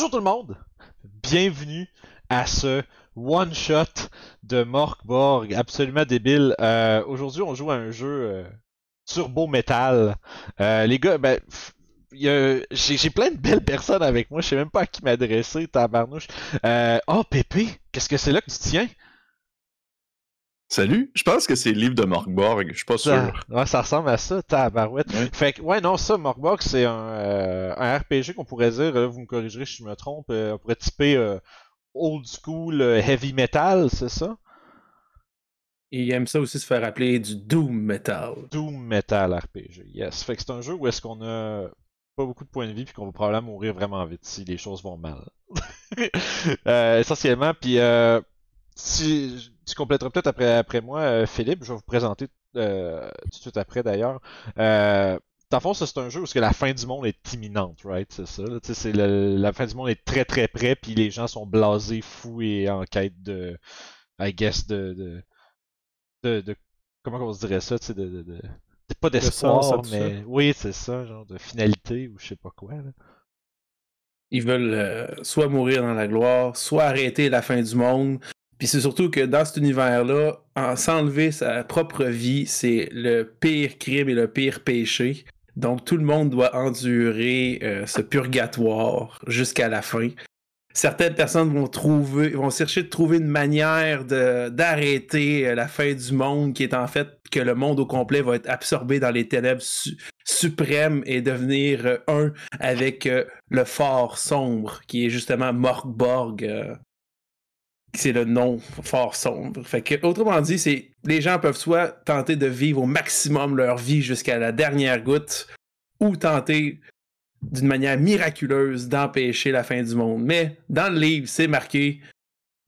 Bonjour tout le monde, bienvenue à ce one shot de Morkborg, absolument débile. Euh, Aujourd'hui, on joue à un jeu euh, turbo metal. Euh, les gars, ben, j'ai plein de belles personnes avec moi. Je sais même pas à qui m'adresser, tabarnouche. Euh, oh, Pépé, qu'est-ce que c'est là que tu tiens? Salut, je pense que c'est le livre de Morgborg, je suis pas Ça, sûr. ouais, ça ressemble à ça, tabarouette. Ouais. Fait que, ouais, non, ça, Morkborg, c'est un, euh, un RPG qu'on pourrait dire, là, vous me corrigerez si je me trompe, euh, on pourrait typer euh, old school euh, heavy metal, c'est ça? Et il aime ça aussi se faire appeler du Doom Metal. Doom Metal RPG, yes. Fait que c'est un jeu où est-ce qu'on a pas beaucoup de points de vie puis qu'on va probablement mourir vraiment vite si les choses vont mal. Euh, essentiellement, puis euh, si tu compléteras peut-être après, après moi, euh, Philippe, je vais vous présenter euh, tout de suite après d'ailleurs. Euh, dans le fond, ça c'est un jeu où la fin du monde est imminente, right? C'est ça. c'est la fin du monde est très très près, puis les gens sont blasés, fous et en quête de, I guess, de, de, de, de- comment on se dirait ça, tu sais, de, de, de- de- pas d'espoir, ça. mais oui, c'est ça, genre de finalité ou je sais pas quoi. Là. Ils veulent euh, soit mourir dans la gloire, soit arrêter la fin du monde. Puis c'est surtout que dans cet univers-là, en s'enlever sa propre vie, c'est le pire crime et le pire péché. Donc tout le monde doit endurer euh, ce purgatoire jusqu'à la fin. Certaines personnes vont trouver, vont chercher de trouver une manière d'arrêter euh, la fin du monde, qui est en fait que le monde au complet va être absorbé dans les ténèbres su- suprêmes et devenir euh, un avec le fort sombre, qui est justement Morgborg. C'est le nom fort sombre. Fait que, autrement dit, c'est les gens peuvent soit tenter de vivre au maximum leur vie jusqu'à la dernière goutte, ou tenter d'une manière miraculeuse d'empêcher la fin du monde. Mais dans le livre, c'est marqué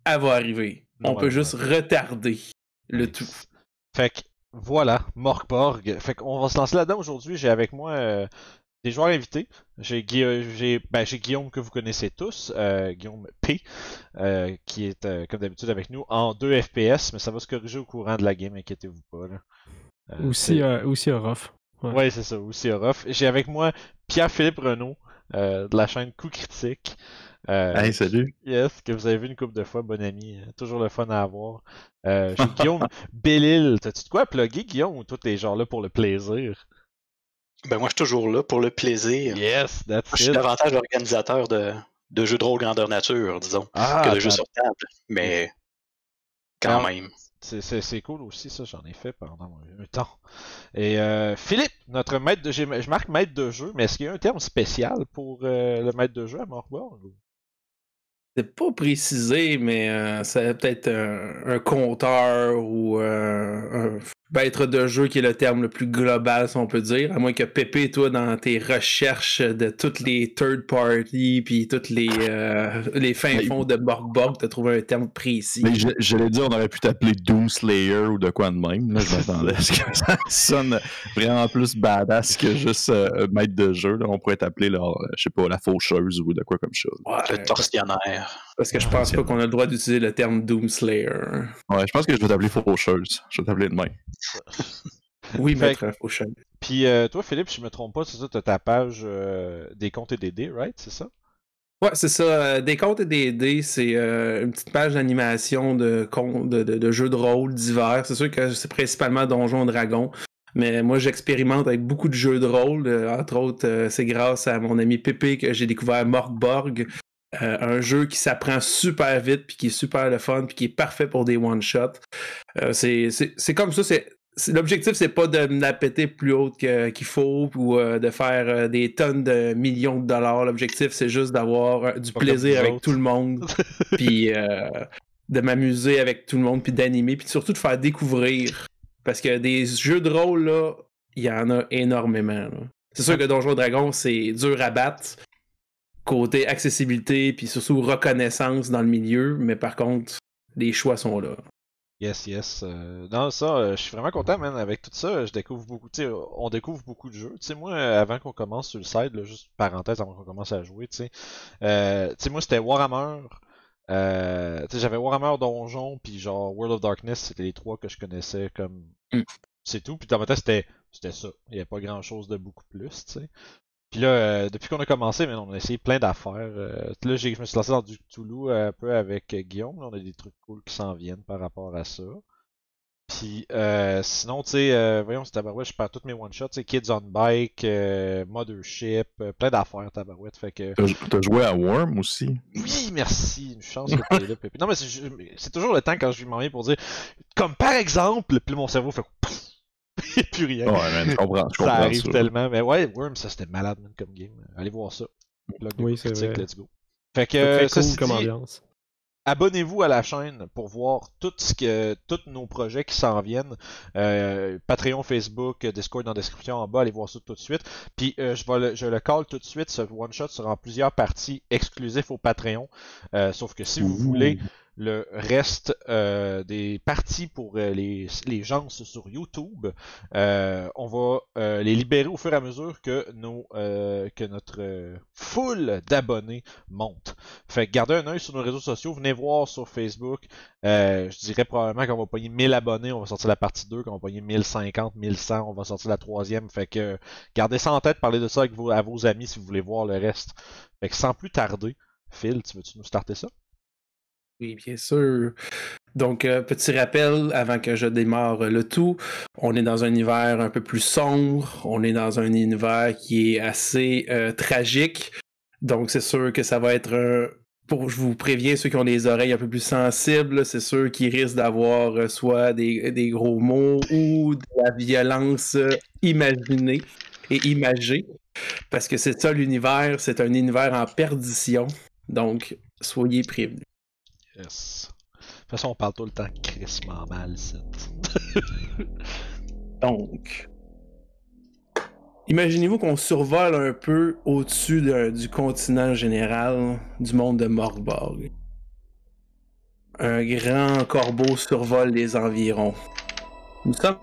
elle va arriver. On Ouais, peut ouais. juste retarder le tout. Fait que voilà, Morkborg. Fait qu'on va se lancer là-dedans aujourd'hui. J'ai avec moi euh, des joueurs invités. J'ai euh, j'ai ben, j'ai Guillaume que vous connaissez tous, euh, Guillaume P, euh, qui est euh, comme d'habitude avec nous en 2 FPS, mais ça va se corriger au courant de la game, inquiétez-vous pas. Là. Euh, Aussi, euh, aussi Orof. ouais. Ouais, c'est ça, aussi Orof. J'ai avec moi Pierre-Philippe Renaud euh, de la chaîne Coup Critique. Euh, Hey, salut. Yes, que vous avez vu une couple de fois, bon ami. Toujours le fun à avoir. Euh, j'ai Guillaume Bellil. T'as-tu de quoi à plugger, Guillaume, ou toi t'es genre là pour le plaisir? Ben moi, je suis toujours là pour le plaisir. Yes, that's Moi, je suis it. davantage organisateur de, de jeux de rôle grandeur nature, disons, Ah, que de jeux attends, sur table. Mais quand même. c'est- c'est c'est cool aussi, ça, j'en ai fait pendant un temps. Et euh, Philippe, notre maître de j'ai- je marque maître de jeu, mais est-ce qu'il y a un terme spécial pour euh, le maître de jeu à Morgborg? C'est pas précisé, mais euh, c'est peut-être un, un compteur ou euh, un maître de jeu qui est le terme le plus global, si on peut dire. À moins que Pépé, toi, dans tes recherches de toutes les third parties puis toutes les, euh, les fins Mais- fonds de Borg-Borg, t'as trouvé un terme précis. Mais je- j'allais dire, on aurait pu t'appeler Doomslayer ou de quoi de même. Là, je m'attendais à ce que ça sonne vraiment plus badass que juste euh, maître de jeu. Là. On pourrait t'appeler, là, euh, je sais pas, la faucheuse ou de quoi comme chose. Ouais, Le tortionnaire. Parce que je pense pas qu'on a le droit d'utiliser le terme Doomslayer. Ouais, je pense que je vais t'appeler faucheuse. Je vais t'appeler de même. Oui, maître Fauchon. Puis euh, toi, Philippe, si je me trompe pas, c'est ça, t'as ta page euh, des comptes et des dés, right? C'est ça? Ouais, c'est ça. Euh, Des comptes et des dés, c'est euh, une petite page d'animation de, de, de, de jeux de rôle divers. C'est sûr que c'est principalement Donjons et Dragons. Mais moi, j'expérimente avec beaucoup de jeux de rôle. Entre autres, euh, c'est grâce à mon ami Pépé que j'ai découvert Morgborg. Euh, un jeu qui s'apprend super vite, puis qui est super le fun, puis qui est parfait pour des one-shots. Euh, c'est comme ça, c'est L'objectif, c'est pas de la péter plus haute qu'il faut ou euh, de faire des tonnes de millions de dollars. L'objectif, c'est juste d'avoir du plaisir avec tout le monde, puis de m'amuser avec tout le monde, puis d'animer, puis surtout de faire découvrir. Parce que des jeux de rôle, là, il y en a énormément. C'est sûr que Donjon Dragon, c'est dur à battre. Côté accessibilité, puis surtout reconnaissance dans le milieu, mais par contre, les choix sont là. Yes, yes. Euh, non, ça, euh, je suis vraiment content, man. Avec tout ça, je découvre beaucoup. Tu sais, on découvre beaucoup de jeux. Tu sais, moi, avant qu'on commence sur le site, là, juste parenthèse avant qu'on commence à jouer, tu sais. Euh, tu sais, moi, c'était Warhammer. Euh, tu sais, j'avais Warhammer Donjon, puis genre World of Darkness, c'était les trois que je connaissais comme. Mm. C'est tout. Puis dans ma tête, c'était c'était ça. Il n'y a pas grand chose de beaucoup plus, tu sais. Puis là, euh, depuis qu'on a commencé, mais on a essayé plein d'affaires. Euh, là, j'ai- je me suis lancé dans du Cthulhu euh, un peu avec euh, Guillaume. Là, on a des trucs cool qui s'en viennent par rapport à ça. Puis euh, sinon, tu sais, euh, voyons, c'est tabarouette, je perds tous mes one-shots, Kids on Bike, euh, Mothership, plein d'affaires, tabarouette. Fait que. T'as joué à Worm aussi? Oui, merci. Une chance que t'es là, Pépé. Non, mais c'est toujours le temps quand je lui m'en viens pour dire. Comme par exemple, puis mon cerveau fait. Pouf! Plus rien. Ouais, man, je comprends, je ça comprends arrive ça. tellement. Mais ouais, Worm, ça c'était malade man, comme game. Allez voir ça. Blog de Oui, c'est vrai. let's go. Fait que, C'est cool comme dit, ambiance. abonnez-vous à la chaîne pour voir tout ce que tous nos projets qui s'en viennent. Euh, Patreon, Facebook, Discord dans la description en bas, allez voir ça tout de suite. Puis euh, je, vais le, je le call tout de suite, ce one shot sera en plusieurs parties exclusifs au Patreon. Euh, sauf que si vous voulez le reste euh, des parties pour euh, les, les gens sur YouTube, euh, on va les libérer au fur et à mesure que notre foule d'abonnés monte. Fait que gardez un œil sur nos réseaux sociaux, venez voir sur Facebook. Je dirais probablement qu'on va pogner 1000 abonnés, on va sortir la partie 2, qu'on va pogner 1050, 1100, on va sortir la troisième. Fait que gardez ça en tête, parlez de ça à vos amis si vous voulez voir le reste. Fait que sans plus tarder, Phil, tu veux-tu nous starter ça? Oui, bien sûr. Donc, euh, petit rappel avant que je démarre le tout. On est dans un univers un peu plus sombre. On est dans un univers qui est assez euh, tragique. Donc, c'est sûr que ça va être un. Pour, je vous préviens, ceux qui ont les oreilles un peu plus sensibles, c'est ceux qui risquent d'avoir euh, soit des, des gros mots ou de la violence euh, imaginée et imagée. Parce que c'est ça l'univers, c'est un univers en perdition. Donc, soyez prévenus. Yes. De toute façon, on parle tout le temps crissement mal. Donc, imaginez-vous qu'on survole un peu au-dessus de- du continent général du monde de Morborg. Un grand corbeau survole les environs. Nous sommes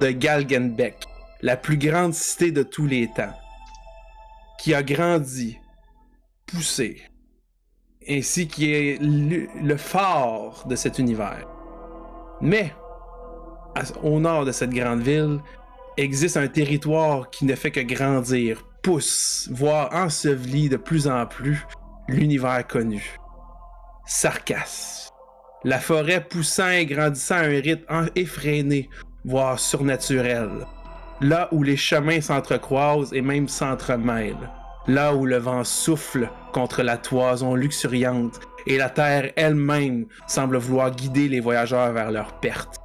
de Galgenbeck, la plus grande cité de tous les temps, qui a grandi, poussé, ainsi qui est le, phare de cet univers. Mais, au nord de cette grande ville, existe un territoire qui ne fait que grandir, pousse, voire ensevelit de plus en plus l'univers connu. Sarkas. La forêt poussant et grandissant à un rythme effréné, voire surnaturel. Là où les chemins s'entrecroisent et même s'entremêlent. Là où le vent souffle contre la toison luxuriante et la terre elle-même semble vouloir guider les voyageurs vers leur perte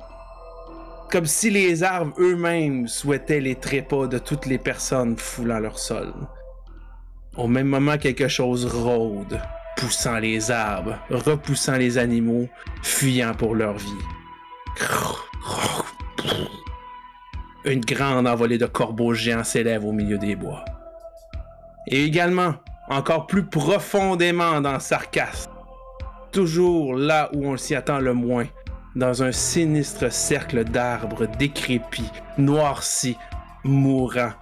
comme si les arbres eux-mêmes souhaitaient les trépas de toutes les personnes foulant leur sol. Au même moment, quelque chose rôde, poussant les arbres, repoussant les animaux, fuyant pour leur vie. Une grande envolée de corbeaux géants s'élève au milieu des bois. Et également, encore plus profondément dans Sarkas, toujours là où on s'y attend le moins, dans un sinistre cercle d'arbres décrépits, noircis, mourants,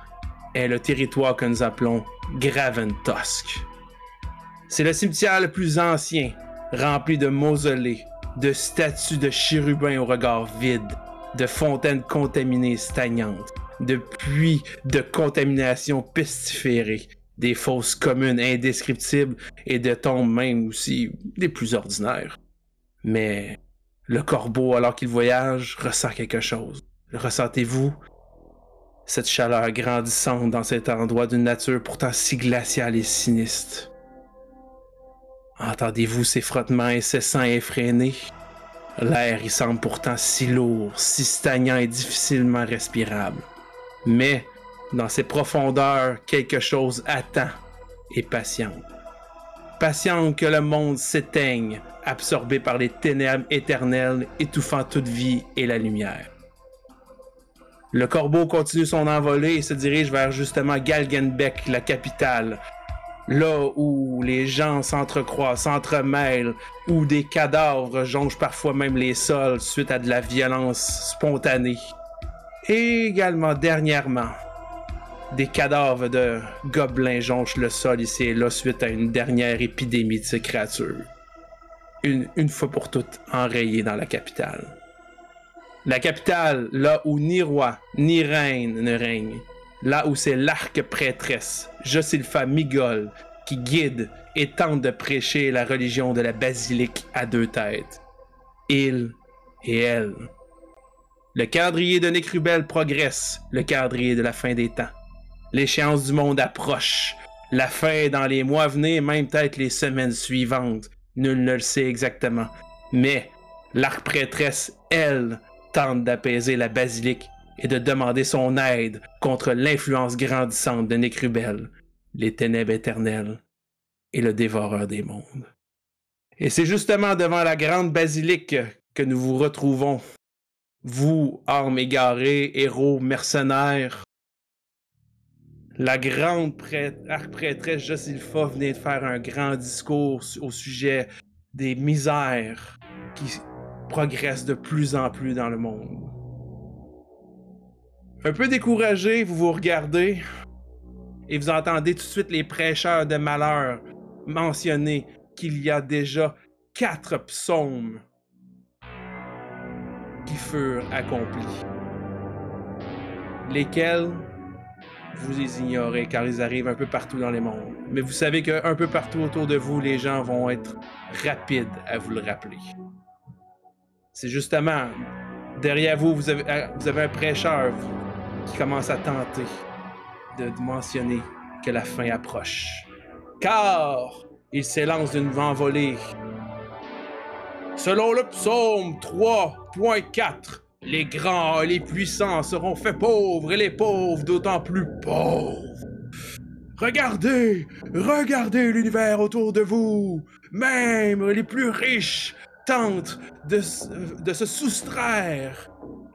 est le territoire que nous appelons Graventosk. C'est le cimetière le plus ancien, rempli de mausolées, de statues de chérubins au regard vide, de fontaines contaminées stagnantes, de puits de contamination pestiférée, des fosses communes indescriptibles et de tombes même aussi des plus ordinaires. Mais le corbeau, alors qu'il voyage, ressent quelque chose. Ressentez-vous? Cette chaleur grandissante dans cet endroit d'une nature pourtant si glaciale et sinistre? Entendez-vous ces frottements incessants et effrénés? L'air y semble pourtant si lourd, si stagnant et difficilement respirable. Mais, dans ces profondeurs, quelque chose attend et patiente. Patiente que le monde s'éteigne, absorbé par les ténèbres éternelles, étouffant toute vie et la lumière. Le corbeau continue son envolée et se dirige vers justement Galgenbeck, la capitale, là où les gens s'entrecroisent, s'entremêlent, où des cadavres jonchent parfois même les sols suite à de la violence spontanée. Et également, dernièrement, des cadavres de gobelins jonchent le sol ici et là suite à une dernière épidémie de ces créatures. Une, fois pour toutes enrayée dans la capitale. La capitale, là où ni roi ni reine ne règne, là où c'est l'arc prêtresse, Josilpha Migol, qui guide et tente de prêcher la religion de la basilique à deux têtes. Il et elle. Le calendrier de Nécrubel progresse, le calendrier de la fin des temps. L'échéance du monde approche. La fin dans les mois à même peut-être les semaines suivantes. Nul ne le sait exactement. Mais l'arc prêtresse, elle, tente d'apaiser la basilique et de demander son aide contre l'influence grandissante de Nécrubel, les ténèbres éternelles et le dévoreur des mondes. Et c'est justement devant la grande basilique que nous vous retrouvons, vous, armes égarées, héros, mercenaires. La grande prêtre, arc-prêtresse Josilpha venait de faire un grand discours au sujet des misères qui progressent de plus en plus dans le monde. Un peu découragé, vous vous regardez et vous entendez tout de suite les prêcheurs de malheur mentionner qu'il y a déjà quatre psaumes qui furent accomplis. Lesquels vous les ignorez car ils arrivent un peu partout dans les mondes. Mais vous savez qu'un peu partout autour de vous, les gens vont être rapides à vous le rappeler. C'est justement derrière vous, vous avez, un prêcheur qui commence à tenter de mentionner que la fin approche. Car il s'élance d'une volée. Selon le psaume 3.4, les grands et les puissants seront faits pauvres et les pauvres d'autant plus pauvres. Regardez, regardez l'univers autour de vous. Même les plus riches tentent de, de se soustraire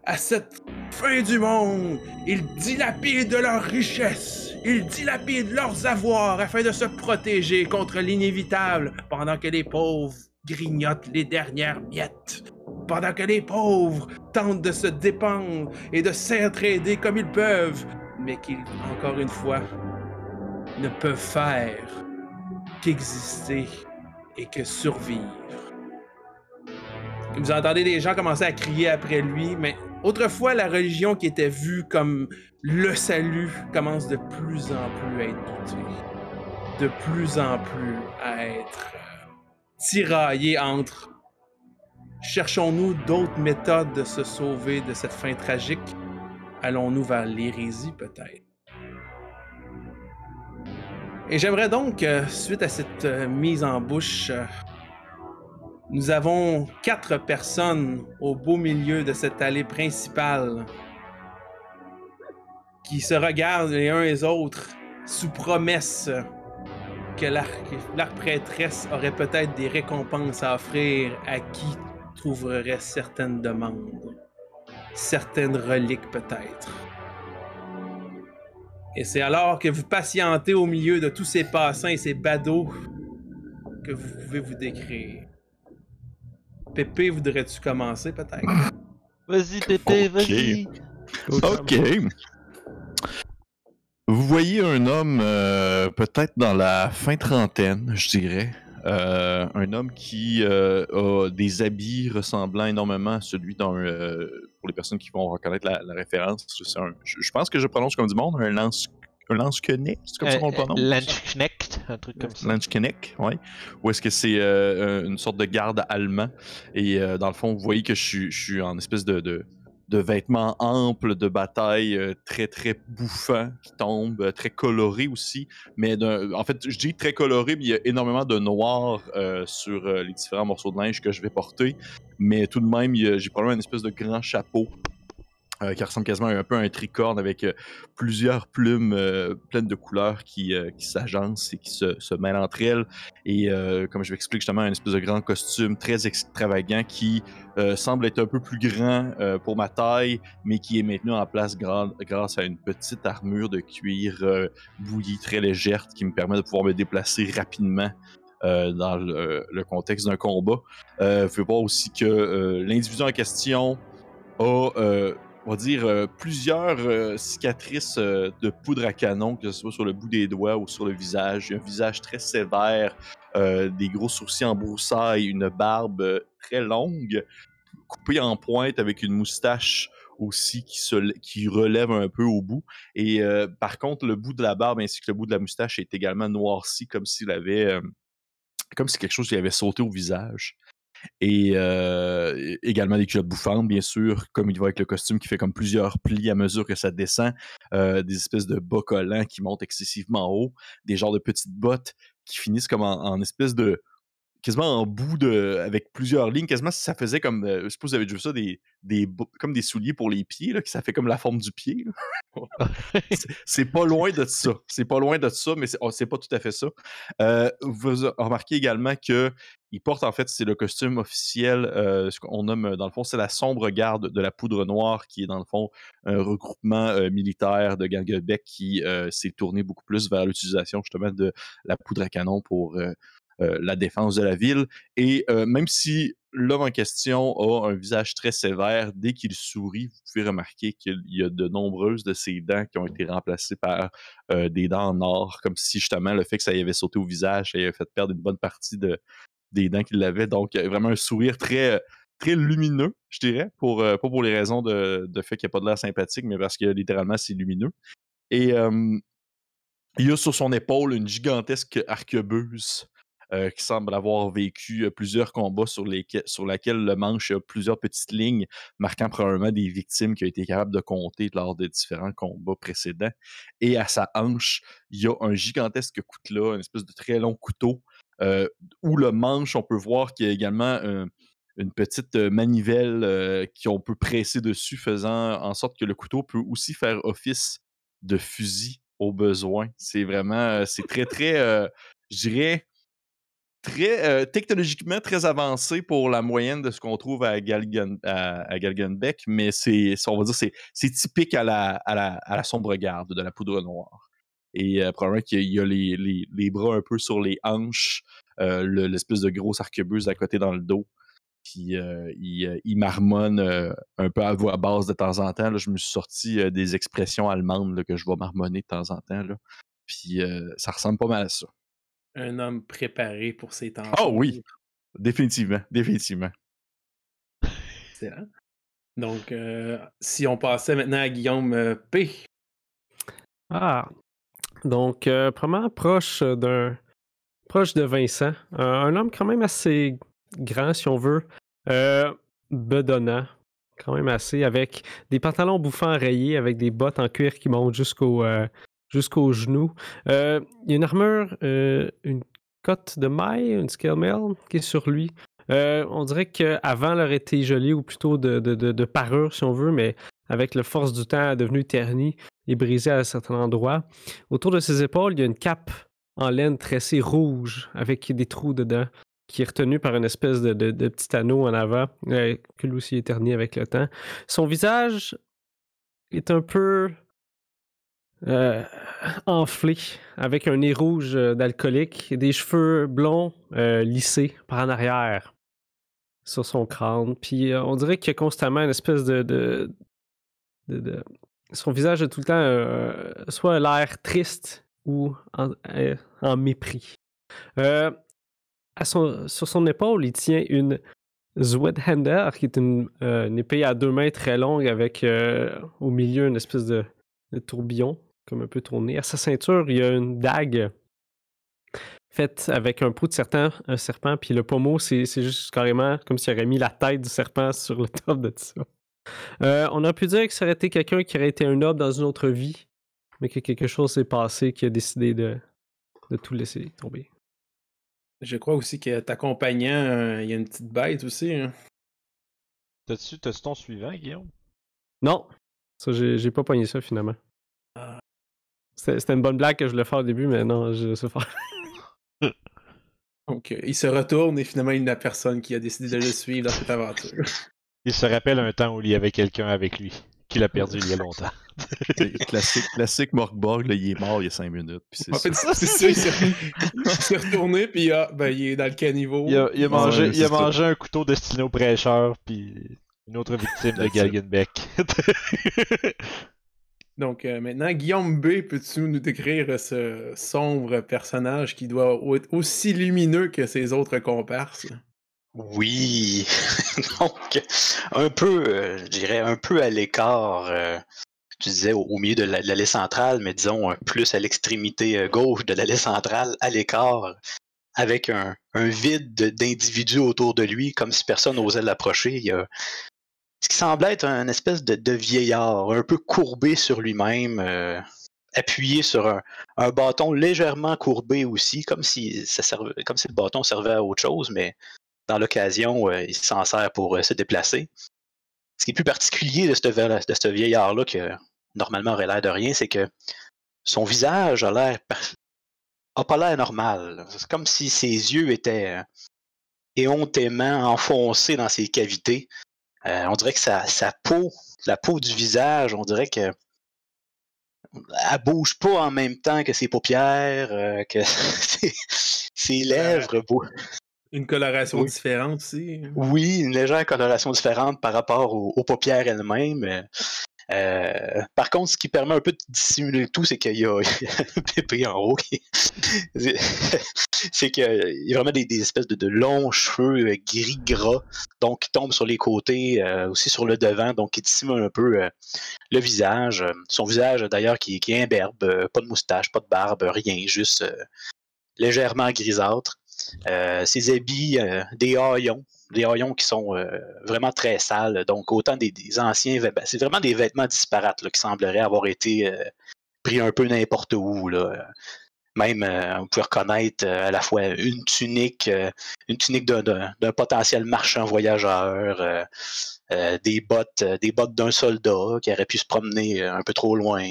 à cette fin du monde. Ils dilapident de leurs richesses. Ils dilapident leurs avoirs afin de se protéger contre l'inévitable pendant que les pauvres grignotent les dernières miettes. Pendant que les pauvres tentent de se dépendre et de s'entraider comme ils peuvent, mais qu'ils, encore une fois, ne peuvent faire qu'exister et que survivre. Vous entendez des gens commencer à crier après lui, mais autrefois, la religion qui était vue comme le salut commence de plus en plus à être doutée, de plus en plus à être tiraillée entre cherchons-nous d'autres méthodes de se sauver de cette fin tragique, allons-nous vers l'hérésie peut-être? Et j'aimerais donc, euh, suite à cette euh, mise en bouche, nous avons quatre personnes au beau milieu de cette allée principale qui se regardent les uns les autres sous promesse que l'arc prêtresse aurait peut-être des récompenses à offrir à qui trouverait certaines demandes, certaines reliques peut-être. Et c'est alors que vous patientez au milieu de tous ces passants et ces badauds que vous pouvez vous décrire. Pépé, voudrais-tu commencer peut-être? Vas-y, Pépé, vas-y. Ok. Vous voyez un homme euh, peut-être dans la fin trentaine, je dirais. Euh, un homme qui euh, a des habits ressemblant énormément à celui d'un. pour les personnes qui vont reconnaître la, référence, je, pense que je prononce comme du monde, un lance un Lansknecht, c'est comme ça qu'on le prononce? Lansknecht, un truc comme ça. Lansknecht, oui. Ou est-ce que c'est euh, une sorte de garde allemand? Et euh, dans le fond, vous voyez que je suis, en espèce de, de, vêtements amples de bataille, euh, très, très bouffants, qui tombent, très colorés aussi. Mais en fait, je dis très coloré, mais il y a énormément de noir sur les différents morceaux de linge que je vais porter. Mais tout de même, j'ai probablement une espèce de grand chapeau euh, qui ressemble quasiment un peu à un tricorne avec euh, plusieurs plumes euh, pleines de couleurs qui, qui s'agencent et qui se, se, mêlent entre elles. Et comme je vais expliquer justement, un espèce de grand costume très extravagant qui semble être un peu plus grand pour ma taille, mais qui est maintenu en place grâce à une petite armure de cuir bouillie très légère qui me permet de pouvoir me déplacer rapidement dans le, contexte d'un combat. Il faut voir aussi que l'individu en question a on va dire, euh, plusieurs euh, cicatrices euh, de poudre à canon, que ce soit sur le bout des doigts ou sur le visage. Un visage très sévère, des gros sourcils en broussailles, une barbe très longue, coupée en pointe avec une moustache aussi qui, se, qui relève un peu au bout. Et par contre, le bout de la barbe ainsi que le bout de la moustache est également noirci, comme avait, comme si quelque chose lui avait sauté au visage. Et euh, également des culottes bouffantes, bien sûr, comme il va avec le costume qui fait comme plusieurs plis à mesure que ça descend, des espèces de bas collants qui montent excessivement haut, des genres de petites bottes qui finissent comme en, en espèce de, quasiment en bout de. avec plusieurs lignes, quasiment si ça faisait comme. je sais pas si vous avez déjà vu ça, des, des, comme des souliers pour les pieds, là, que ça fait comme la forme du pied. c'est pas loin de ça. C'est pas loin de ça, mais c'est oh, pas tout à fait ça. Euh, vous remarquez également que il porte en fait, c'est le costume officiel, euh, ce qu'on nomme dans le fond, c'est la sombre garde de la poudre noire, qui est dans le fond un regroupement euh, militaire de Gangelbeck qui s'est tourné beaucoup plus vers l'utilisation justement de la poudre à canon pour euh, la défense de la ville. Et euh, même si l'homme en question a un visage très sévère, dès qu'il sourit, vous pouvez remarquer qu'il y a de nombreuses de ses dents qui ont été remplacées par euh, des dents en or, comme si justement le fait que ça y avait sauté au visage, ça y avait fait perdre une bonne partie de, des dents qu'il avait. Donc, vraiment un sourire très, très lumineux, je dirais, pour, pas pour les raisons de, fait qu'il n'y a pas de l'air sympathique, mais parce que littéralement, c'est lumineux. Et il y a sur son épaule une gigantesque arquebuse euh, qui semble avoir vécu euh, plusieurs combats sur, lesquels, sur lesquels le manche a plusieurs petites lignes, marquant probablement des victimes qui ont été capables de compter lors de différents combats précédents. Et à sa hanche, il y a un gigantesque coutelas, une espèce de très long couteau, euh, où le manche, on peut voir qu'il y a également une petite manivelle qu'on peut presser dessus, faisant en sorte que le couteau peut aussi faire office de fusil au besoin. C'est vraiment, c'est très, très, je dirais, très euh, technologiquement très avancé pour la moyenne de ce qu'on trouve à, Galgen, Galgenbeck, mais c'est, on va dire, c'est, typique à la sombre garde de la poudre noire. Et euh, probablement qu'il y a les, les, les, bras un peu sur les hanches, euh, l'espèce de grosse arquebuse à côté dans le dos. Puis il, il, marmonne un peu à voix basse de temps en temps. Là, je me suis sorti des expressions allemandes que je vais marmonner de temps en temps. Là. Puis ça ressemble pas mal à ça un homme préparé pour ses temps. Oh oui, définitivement, définitivement. Excellent. Donc, euh, si on passait maintenant à Guillaume euh, P. Ah, donc, euh, probablement proche d'un. proche de Vincent. un homme quand même assez grand, si on veut. bedonnant, quand même assez, avec des pantalons bouffants rayés, avec des bottes en cuir qui montent jusqu'au jusqu'aux genoux. Euh, il y a une armure, euh, une cote de maille, une scale mail qui est sur lui. Euh, on dirait qu'avant, elle aurait été jolie ou plutôt de, de, parure, si on veut, mais avec la force du temps, elle est devenue ternie et brisée à certains endroits. Autour de ses épaules, il y a une cape en laine tressée rouge avec des trous dedans qui est retenue par une espèce de, petit anneau en avant, que lui aussi est terni avec le temps. Son visage est un peu euh, enflé, avec un nez rouge euh, d'alcoolique, des cheveux blonds euh, lissés par en arrière sur son crâne. Puis on dirait qu'il y a constamment une espèce de. de, Son visage a tout le temps soit l'air triste ou en, mépris. À son, sur son épaule, il tient une Zwedhander, qui est une, épée à deux mains très longue avec au milieu une espèce de, de tourbillon comme un peu tourné. À sa ceinture, il y a une dague faite avec un pot de serpent, un serpent, puis le pommeau, c'est juste carrément comme s'il aurait mis la tête du serpent sur le top de tout ça. Euh, on aurait pu dire que ça aurait été quelqu'un qui aurait été un noble dans une autre vie, mais que quelque chose s'est passé qui a décidé de, de tout laisser tomber. Je crois aussi que t'accompagnant, euh, il y a une petite bête aussi. Hein. T'as-tu ton suivant, Guillaume? Non. Ça, j'ai pas pogné ça finalement. Ah. C'était une bonne blague que je voulais faire au début, mais non, je sais faire. Donc, il se retourne et finalement, il n'y a personne qui a décidé de le suivre dans cette aventure. Il se rappelle un temps où il y avait quelqu'un avec lui, qu'il a perdu il y a longtemps. classique, classique Morgborg, il est mort il y a 5 minutes. en fait, ça, c'est ça, il s'est retourné, puis ah, ben, il est dans le caniveau. Il a, il a mangé, il a mangé un couteau destiné au prêcheur, puis une autre victime de Galgenbeck. Donc euh, maintenant, Guillaume B, peux-tu nous décrire ce sombre personnage qui doit être aussi lumineux que ses autres comparses? Oui, donc un peu, euh, je dirais un peu à l'écart, euh, tu disais au, milieu de la- de l'allée centrale, mais disons euh, plus à l'extrémité gauche de l'allée centrale, à l'écart, avec un, vide de- d'individus autour de lui, comme si personne n'osait l'approcher. Ce qui semblait être un espèce de, vieillard, un peu courbé sur lui-même, appuyé sur un, bâton légèrement courbé aussi, comme si ça comme si le bâton servait à autre chose, mais dans l'occasion, euh, il s'en sert pour euh, se déplacer. Ce qui est plus particulier de ce, ve- de ce vieillard-là, que normalement aurait l'air de rien, c'est que son visage a l'air a pas l'air normal. C'est comme si ses yeux étaient euh, éhontément enfoncés dans ses cavités. Euh, on dirait que sa, sa peau, la peau du visage, on dirait que elle bouge pas en même temps que ses paupières, euh, que ses, ses lèvres bougent. Une coloration Oui. différente aussi. Oui, une légère coloration différente par rapport aux, aux paupières elles-mêmes. Euh, euh, par contre, ce qui permet un peu de dissimuler le tout, c'est qu'il y a, un pépé en haut. c'est- qu'il y a vraiment des, des espèces de, de longs cheveux euh, gris gras, donc qui tombent sur les côtés, euh, aussi sur le devant, donc qui dissimulent un peu euh, le visage. Son visage, d'ailleurs, qui, qui est imberbe, pas de moustache, pas de barbe, rien, juste légèrement grisâtre. Euh, ses habits, euh, des haillons, des haillons qui sont euh, vraiment très sales. Donc, autant des, anciens vêtements. C'est vraiment des vêtements disparates qui sembleraient avoir été pris un peu n'importe où. Là. Même, on peut reconnaître à la fois une tunique, une tunique d'un- potentiel marchand voyageur, des bottes, des bottes d'un soldat qui aurait pu se promener un peu trop loin.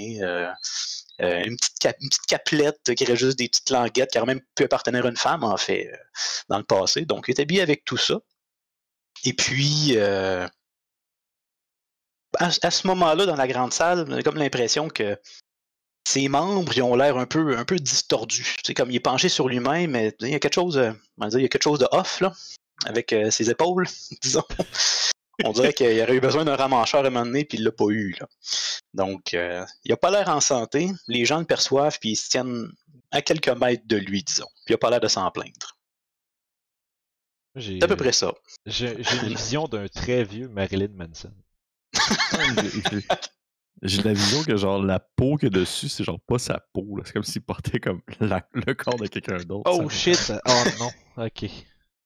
Euh, une, petite cap- qui aurait juste des petites languettes qui aurait même pu appartenir à une femme, en fait, euh, dans le passé. Donc, il est habillé avec tout ça. Et puis, euh, à, à ce moment-là, dans la grande salle, on a comme l'impression que ses membres ils ont l'air un peu, un peu distordus. C'est comme il est penché sur lui-même, mais il y a quelque chose, on va dire, il y a quelque chose de off là, avec ses épaules, disons. On dirait qu'il aurait eu besoin d'un ramancheur à un moment donné, puis il l'a pas eu. Là. Donc, euh, il a pas l'air en santé. Les gens le perçoivent, puis ils se tiennent à quelques mètres de lui, disons. Puis il a pas l'air de s'en plaindre. J'ai C'est à peu près ça. j'ai- une vision d'un très vieux Marilyn Manson. J'ai- la vision que genre la peau qu'il y a dessus, c'est genre pas sa peau. là. C'est comme s'il portait comme la- le corps de quelqu'un d'autre. Oh Ça- shit! Oh non, ok.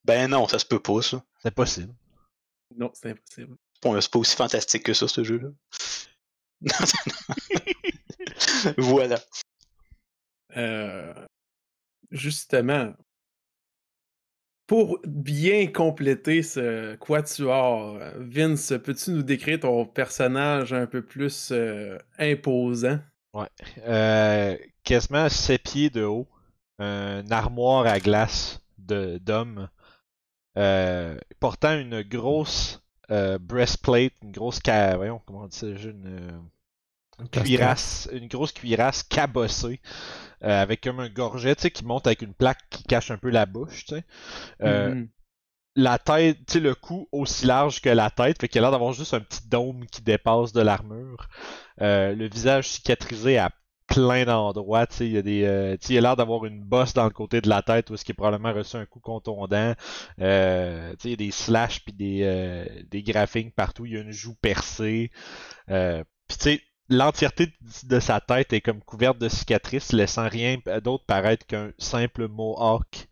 Ben non, ça se peut pas, ça. C'est possible. Non, c'est impossible. C'est pas- c'est pas aussi fantastique que ça, ce jeu-là. Voilà. Euh, justement, pour bien compléter ce quatuor, Vince, peux-tu nous décrire ton personnage un peu plus euh, imposant? Euh, quasiment 7 pieds de haut. Un armoire à glace de d'homme. Euh, portant une grosse euh, breastplate, une grosse ca... voyons comment on dit ça, déjà, une, euh, une cuirasse, une grosse cuirasse cabossée euh, avec comme un gorget, tu sais, qui monte avec une plaque qui cache un peu la bouche, tu sais. Euh, Mhm. la tête, tu sais, le cou aussi large que la tête, fait qu'il a l'air d'avoir juste un petit dôme qui dépasse de l'armure. Euh, le visage cicatrisé à plein d'endroits, il y a des, euh, il a l'air d'avoir une bosse dans le côté de la tête où est-ce qu'il a probablement reçu un coup contondant. Euh, il y a des slash puis des, euh, des graphings partout, il y a une joue percée. Euh, tu sais, l'entièreté de- sa tête est comme couverte de cicatrices, laissant rien d'autre paraître qu'un simple mohawk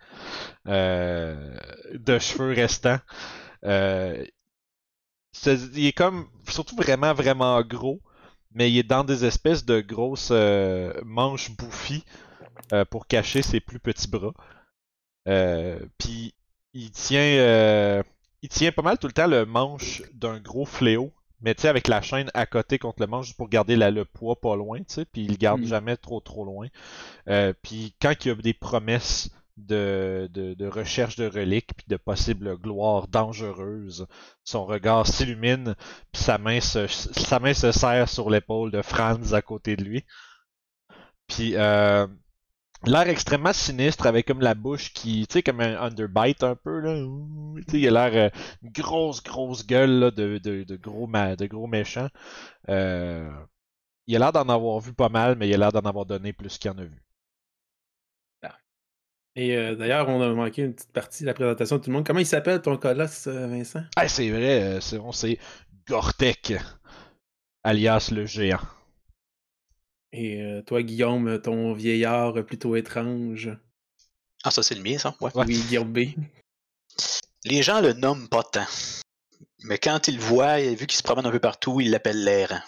euh, de cheveux restants. Euh, il est comme surtout vraiment vraiment gros, mais il est dans des espèces de grosses euh, manches bouffies euh, pour cacher ses plus petits bras. Euh, Puis il tient euh, il tient pas mal tout le temps le manche d'un gros fléau, mais tu sais avec la chaîne à côté contre le manche pour garder la- le poids pas loin, tu sais, puis il le garde Mm. jamais trop trop loin. Euh, puis quand il y a des promesses de, de, de recherche de reliques puis de possibles gloires dangereuses, son regard s'illumine puis sa main se sa main se serre sur l'épaule de Franz à côté de lui. Puis euh, l'air extrêmement sinistre avec comme la bouche qui, tu sais, comme un underbite un peu là. Tu il a l'air euh, une grosse grosse gueule là, de, gros de gros méchant. Euh, il a l'air d'en avoir vu pas mal, mais il a l'air d'en avoir donné plus qu'il en a vu. Et euh, d'ailleurs, on a manqué une petite partie de la présentation de tout le monde. Comment il s'appelle ton colosse, euh, Vincent? Ah, c'est vrai, euh, c'est bon, c'est Gortek, alias le géant. Et euh, toi, Guillaume, ton vieillard plutôt étrange. Ah, ça, c'est le mien, ça? Ouais. Ouais. Oui, Guillaume B. Les gens le nomment pas tant. Mais quand ils le voient, vu qu'il se promène un peu partout, ils l'appellent l'air.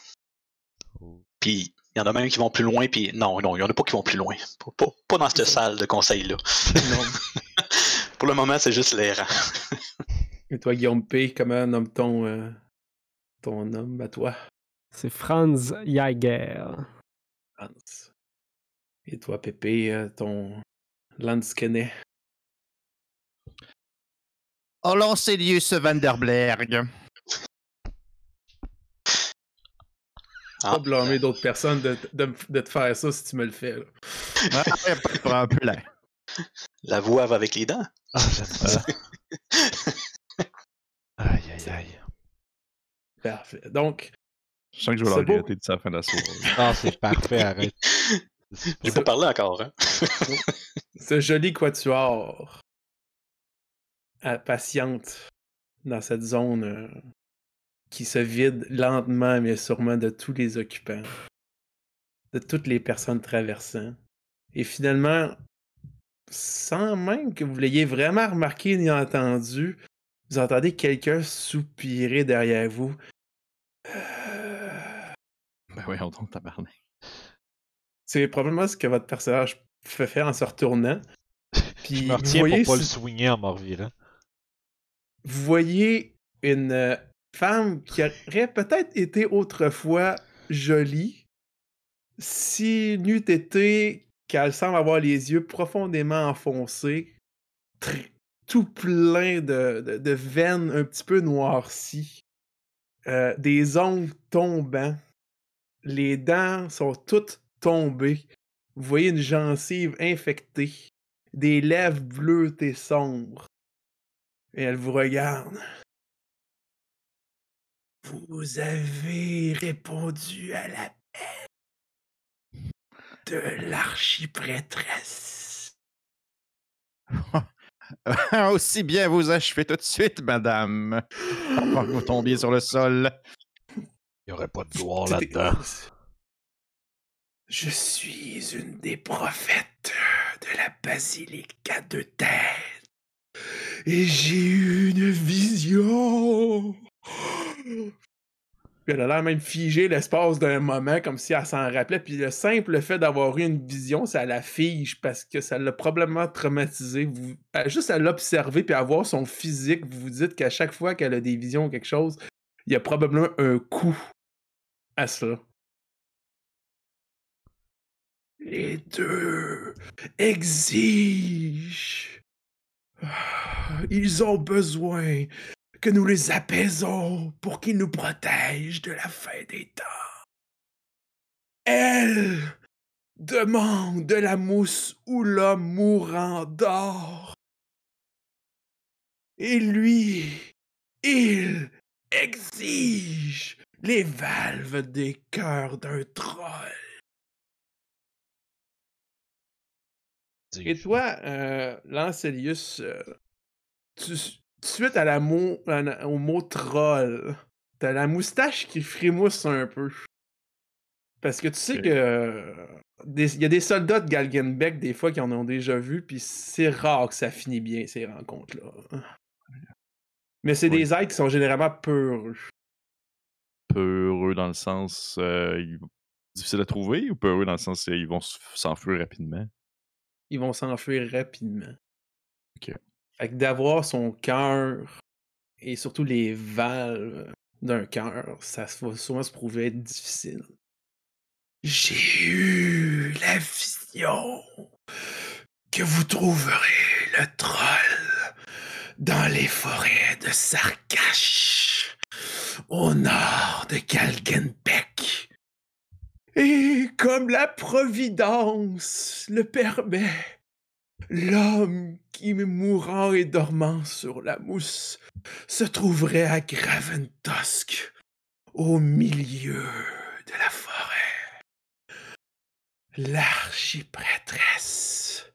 Puis, il y en a même qui vont plus loin, puis non, non, il y en a pas qui vont plus loin. Pas, pas- pas dans cette salle de conseil-là. Non. Pour le moment, c'est juste l'air. Et toi, Guillaume P, comment nomme-t-on euh, ton homme à toi? C'est Franz Jaeger. Hans. Et toi, Pépé, euh, ton Landskenet. Olancelius Vanderblerg. Ah, Pas blâmer d'autres personnes de, de, de te faire ça si tu me le fais. là. Ah, pas un plan. La voix va avec les dents. Ah, j'aime ça. aïe, aïe, aïe. Parfait. Donc, Je sens que je vais le regretter d'ici la fin de la soirée. Ah, c'est parfait, arrête. J'ai pas parlé encore, hein. ce joli quatuor euh, patiente dans cette zone euh, qui se vide lentement mais sûrement de tous les occupants, de toutes les personnes traversant. Et finalement, sans même que vous l'ayez vraiment remarqué ni entendu, vous entendez quelqu'un soupirer derrière vous. Ben voyons donc, tabarnak. C'est probablement ce que votre personnage fait faire en se retournant. Puis Je me retiens pour pas le swinguer en me revirant. vous voyez une euh, femme qui aurait peut-être été autrefois jolie si n'eût été qu'elle semble avoir les yeux profondément enfoncés, tout plein de, de- veines un petit peu noircies, euh, des ongles tombants, les dents sont toutes tombées, vous voyez une gencive infectée, des lèvres bleutées sombres. Et elle vous regarde. Vous avez répondu à l'appel de l'archiprêtresse. Aussi bien vous achever tout de suite, madame. Avant que vous tombiez sur le sol. Il y aurait pas de gloire là-dedans. Je suis une des prophètes de la basilique à deux têtes. Et j'ai eu une vision. Puis elle a l'air même figée l'espace d'un moment, comme si elle s'en rappelait. Puis le simple fait d'avoir eu une vision, ça la fige parce que ça l'a probablement traumatisée. Juste à l'observer puis à voir son physique, vous vous dites qu'à chaque fois qu'elle a des visions ou quelque chose, il y a probablement un coup à cela. Les deux exigent. Ah, Ils ont besoin nous les apaisons pour qu'ils nous protègent de la fin des temps. Elle demande de la mousse où l'homme mourant dort. Et lui, il exige les valves des cœurs d'un troll. Et toi, euh, Lancelius, euh, tu, suite à la mot, à la- au mot troll, t'as la moustache qui frémousse un peu. Parce que tu sais que il y a des soldats de Galgenbeck des fois qui en ont déjà vu, puis c'est rare que ça finit bien ces rencontres-là. Mais c'est Oui. des êtres qui sont généralement peureux. Peureux dans le sens. euh, ils- difficile à trouver ou peureux dans le sens qu'ils vont s'enfuir rapidement? Ils vont s'enfuir rapidement. Ok. Fait d'avoir son cœur et surtout les valves d'un cœur, ça va souvent se prouver être difficile. J'ai eu la vision que vous trouverez le troll dans les forêts de Sarkash, au nord de Galgenbeck. Et comme la Providence le permet, l'homme qui mourant et dormant sur la mousse se trouverait à Graventosk, au milieu de la forêt. L'archiprêtresse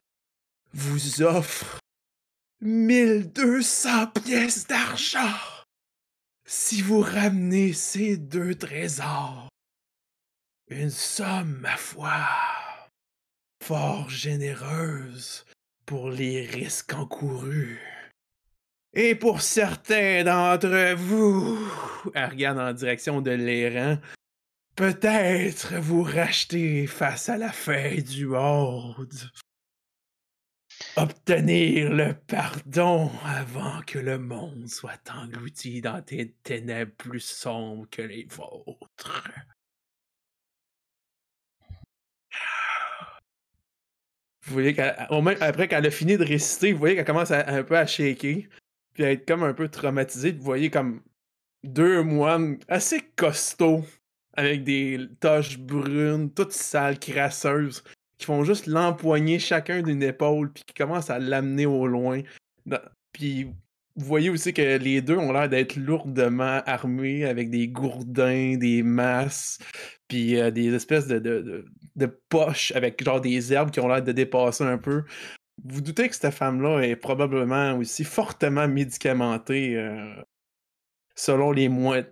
vous offre 1200 pièces d'argent si vous ramenez ces deux trésors. Une somme, ma foi, fort généreuse pour les risques encourus. Et pour certains d'entre vous, elle regarde en direction de l'airant, peut-être vous racheter face à la fin du monde. Obtenir le pardon avant que le monde soit englouti dans des ténèbres plus sombres que les vôtres. Vous voyez qu'après qu'elle a fini de réciter, vous voyez qu'elle commence un peu à shaker, puis à être comme un peu traumatisée. Vous voyez comme deux moines assez costauds, avec des taches brunes, toutes sales, crasseuses, qui font juste l'empoigner chacun d'une épaule, puis qui commencent à l'amener au loin. Puis vous voyez aussi que les deux ont l'air d'être lourdement armés avec des gourdins, des masses, puis euh, des espèces de, de, de, poches avec genre des herbes qui ont l'air de dépasser un peu. Vous doutez que cette femme-là est probablement aussi fortement médicamentée euh, selon les, moyens,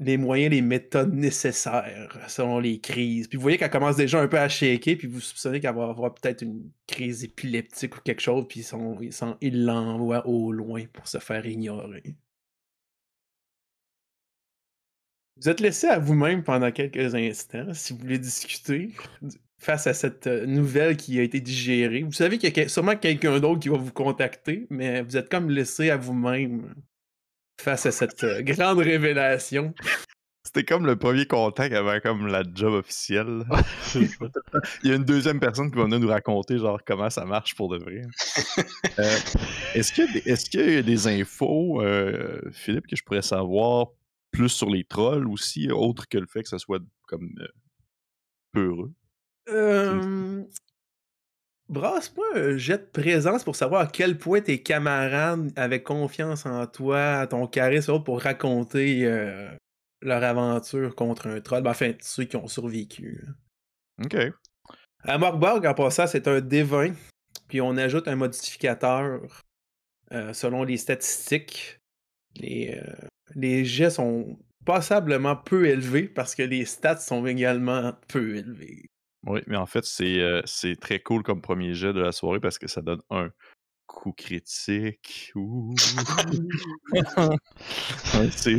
les méthodes nécessaires, selon les crises. Puis vous voyez qu'elle commence déjà un peu à shaker, puis vous soupçonnez qu'elle va avoir peut-être une crise épileptique ou quelque chose, puis il l'envoie au loin pour se faire ignorer. Vous êtes laissé à vous-même pendant quelques instants, si vous voulez discuter face à cette euh, nouvelle qui a été digérée. Vous savez qu'il y a sûrement quelqu'un d'autre qui va vous contacter, mais vous êtes comme laissé à vous-même face à cette euh, grande révélation. C'était comme le premier contact avant comme la job officielle. Il y a une deuxième personne qui va venir nous raconter genre comment ça marche pour de vrai. Euh, est-ce qu'il y, a des infos, euh, Philippe, que je pourrais savoir plus sur les trolls aussi, autre que le fait que ça soit comme peureux? Brasse-moi un jet de présence pour savoir à quel point tes camarades avaient confiance en toi, ton charisme pour raconter euh, leur aventure contre un troll. Ben, enfin, ceux qui ont survécu. OK. À Morkborg, en passant, c'est un D20. Puis on ajoute un modificateur euh, selon les statistiques. Les, euh, les jets sont passablement peu élevés parce que les stats sont également peu élevés. Oui, mais en fait, euh, c'est très cool comme premier jet de la soirée parce que ça donne un coup critique. c'est.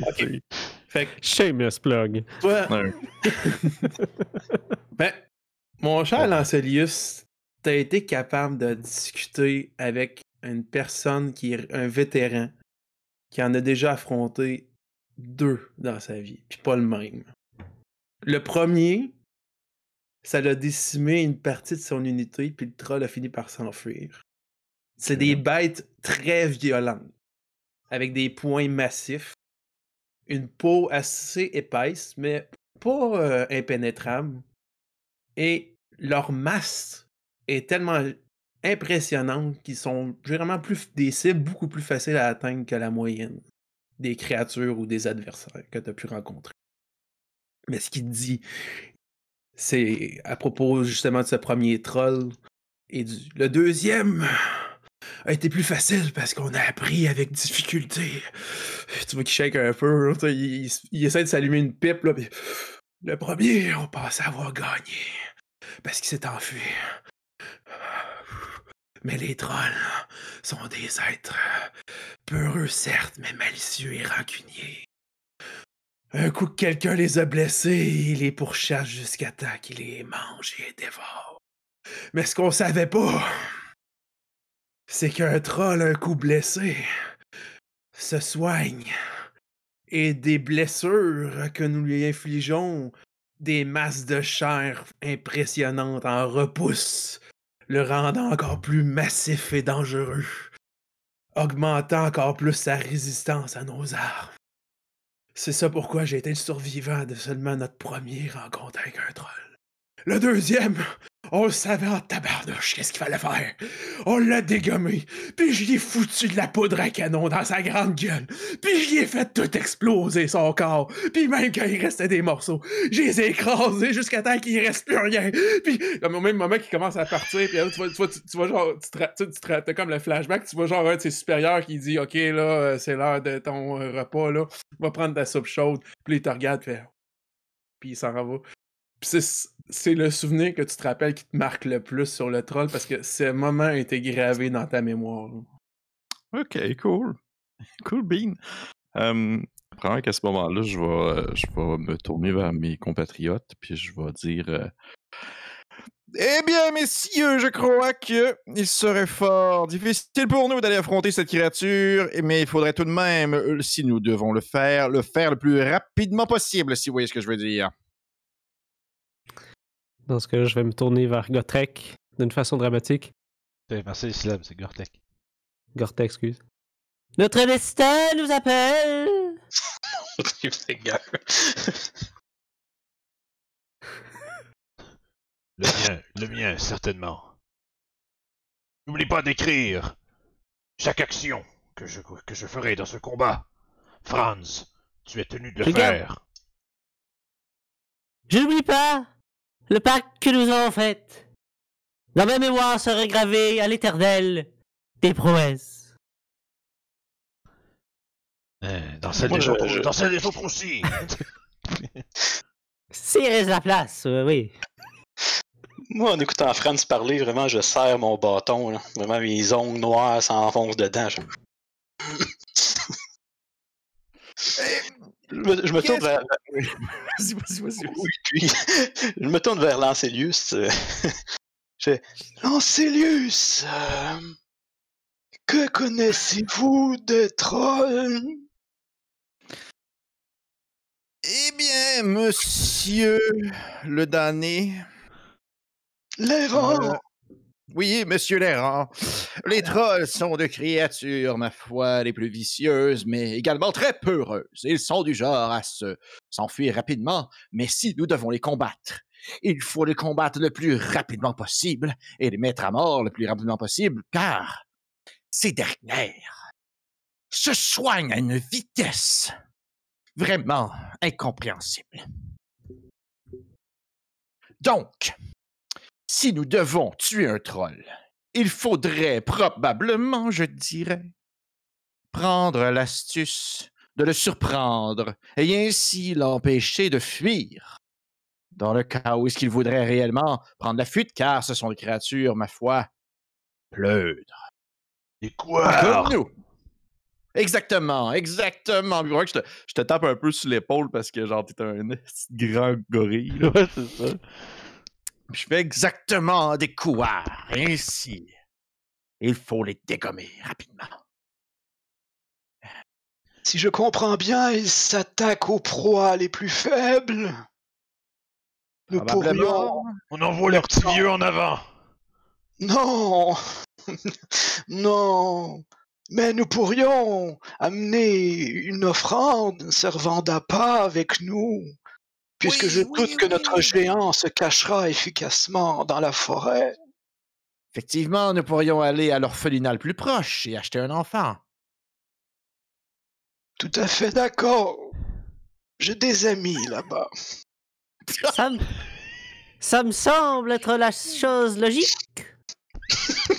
Fait que shameless plug. ben, mon cher Lancelius, t'as été capable de discuter avec une personne qui est un vétéran qui en a déjà affronté deux dans sa vie, puis pas le même. Le premier, ça l'a décimé une partie de son unité, puis le troll a fini par s'enfuir. C'est des bêtes très violentes, avec des poings massifs, une peau assez épaisse, mais pas euh, impénétrable. Et leur masse est tellement impressionnante qu'ils sont vraiment plus des cibles beaucoup plus faciles à atteindre que la moyenne des créatures ou des adversaires que tu as pu rencontrer. Mais ce qu'il dit, c'est à propos justement de ce premier troll. Et du... le deuxième a été plus facile parce qu'on a appris avec difficulté. Tu vois qu'il shake un peu, il, essaie de s'allumer une pipe. Là, Le premier, on pensait avoir gagné parce qu'il s'est enfui. Mais les trolls sont des êtres peureux, certes, mais malicieux et rancuniers. Un coup que quelqu'un les a blessés, il les pourchasse jusqu'à temps qu'il les mange et les dévore. Mais ce qu'on savait pas, c'est qu'un troll, un coup blessé, se soigne. Et des blessures que nous lui infligeons, des masses de chair impressionnantes en repoussent, le rendant encore plus massif et dangereux, augmentant encore plus sa résistance à nos armes. C'est ça pourquoi j'ai été le survivant de seulement notre première rencontre avec un troll. Le deuxième, On le savait en tabarnouche, qu'est-ce qu'il fallait faire. On l'a dégommé, puis je lui ai foutu de la poudre à canon dans sa grande gueule, puis lui ai fait tout exploser son corps, puis même quand il restait des morceaux, je les ai écrasés jusqu'à temps qu'il reste plus rien. Puis au même moment qu'il commence à partir, puis là, tu vois, tu vois, tu, vois genre, tu, tu, t'as comme le flashback, tu vois genre un de ses supérieurs qui dit, ok là, euh, c'est l'heure de ton euh, repas là, va prendre ta soupe chaude, puis il te regarde, fait, puis il s'en va. Puis c'est, c'est le souvenir que tu te rappelles qui te marque le plus sur le troll parce que ce moment a été gravé dans ta mémoire. Ok, cool. Cool bean. Euh, probablement qu'à ce moment-là, je vais, euh, je vais me tourner vers mes compatriotes, puis je vais dire euh, Eh bien, messieurs, je crois que il serait fort difficile pour nous d'aller affronter cette créature, mais il faudrait tout de même, euh, si nous devons le faire, le faire le plus rapidement possible, si vous voyez ce que je veux dire. Dans ce cas-là, je vais me tourner vers Gotrek d'une façon dramatique. Ok, Merci, Slam, c'est Gortek. Gortek, excuse. Notre destin nous appelle. C'est. Le mien, le mien, certainement. N'oublie pas d'écrire chaque action que je, que je ferai dans ce combat. Franz, tu es tenu de le faire. Je n'oublie pas le pacte que nous avons fait. Dans ma mémoire serait gravé à l'éternel des prouesses. Euh, dans celle des je- dans celle des autres aussi. S'il reste la place, euh, oui. Moi, en écoutant Franz parler, vraiment, je serre mon bâton. Là. Vraiment, mes ongles noirs s'enfoncent dedans. je je me tourne vers. Vas-y, vas-y, vas-y. Oui, puis, je me tourne vers Lancelius. euh, je fais Lancelius, euh, que connaissez-vous des trolls Eh bien, monsieur le damné, L'errant Euh, Oui, monsieur l'errant. Les trolls sont de créatures, ma foi, les plus vicieuses, mais également très peureuses. Ils sont du genre à se s'enfuir rapidement, mais si nous devons les combattre, il faut les combattre le plus rapidement possible et les mettre à mort le plus rapidement possible, car ces dernières se soignent à une vitesse vraiment incompréhensible. Donc, si nous devons tuer un troll, il faudrait probablement, je dirais, prendre l'astuce de le surprendre et ainsi l'empêcher de fuir. Dans le cas où est-ce qu'il voudrait réellement prendre la fuite, car ce sont des créatures, ma foi, pleutres. Et quoi Comme nous. Exactement, exactement. Je te, je te tape un peu sur l'épaule parce que genre t'es un grand gorille. Ouais, c'est ça. Je fais exactement des couards. Ainsi, il faut les dégommer rapidement. Si je comprends bien, ils s'attaquent aux proies les plus faibles. Nous pourrions. Probablement. On envoie le petit vieux en avant. Non Non Mais nous pourrions amener une offrande servant d'appât avec nous, puisque Oui, je oui, doute que oui, notre oui. géant se cachera efficacement dans la forêt. Effectivement, nous pourrions aller à l'orphelinat le plus proche et acheter un enfant. Tout à fait d'accord. J'ai des amis là-bas. Ça me... Ça me semble être la chose logique.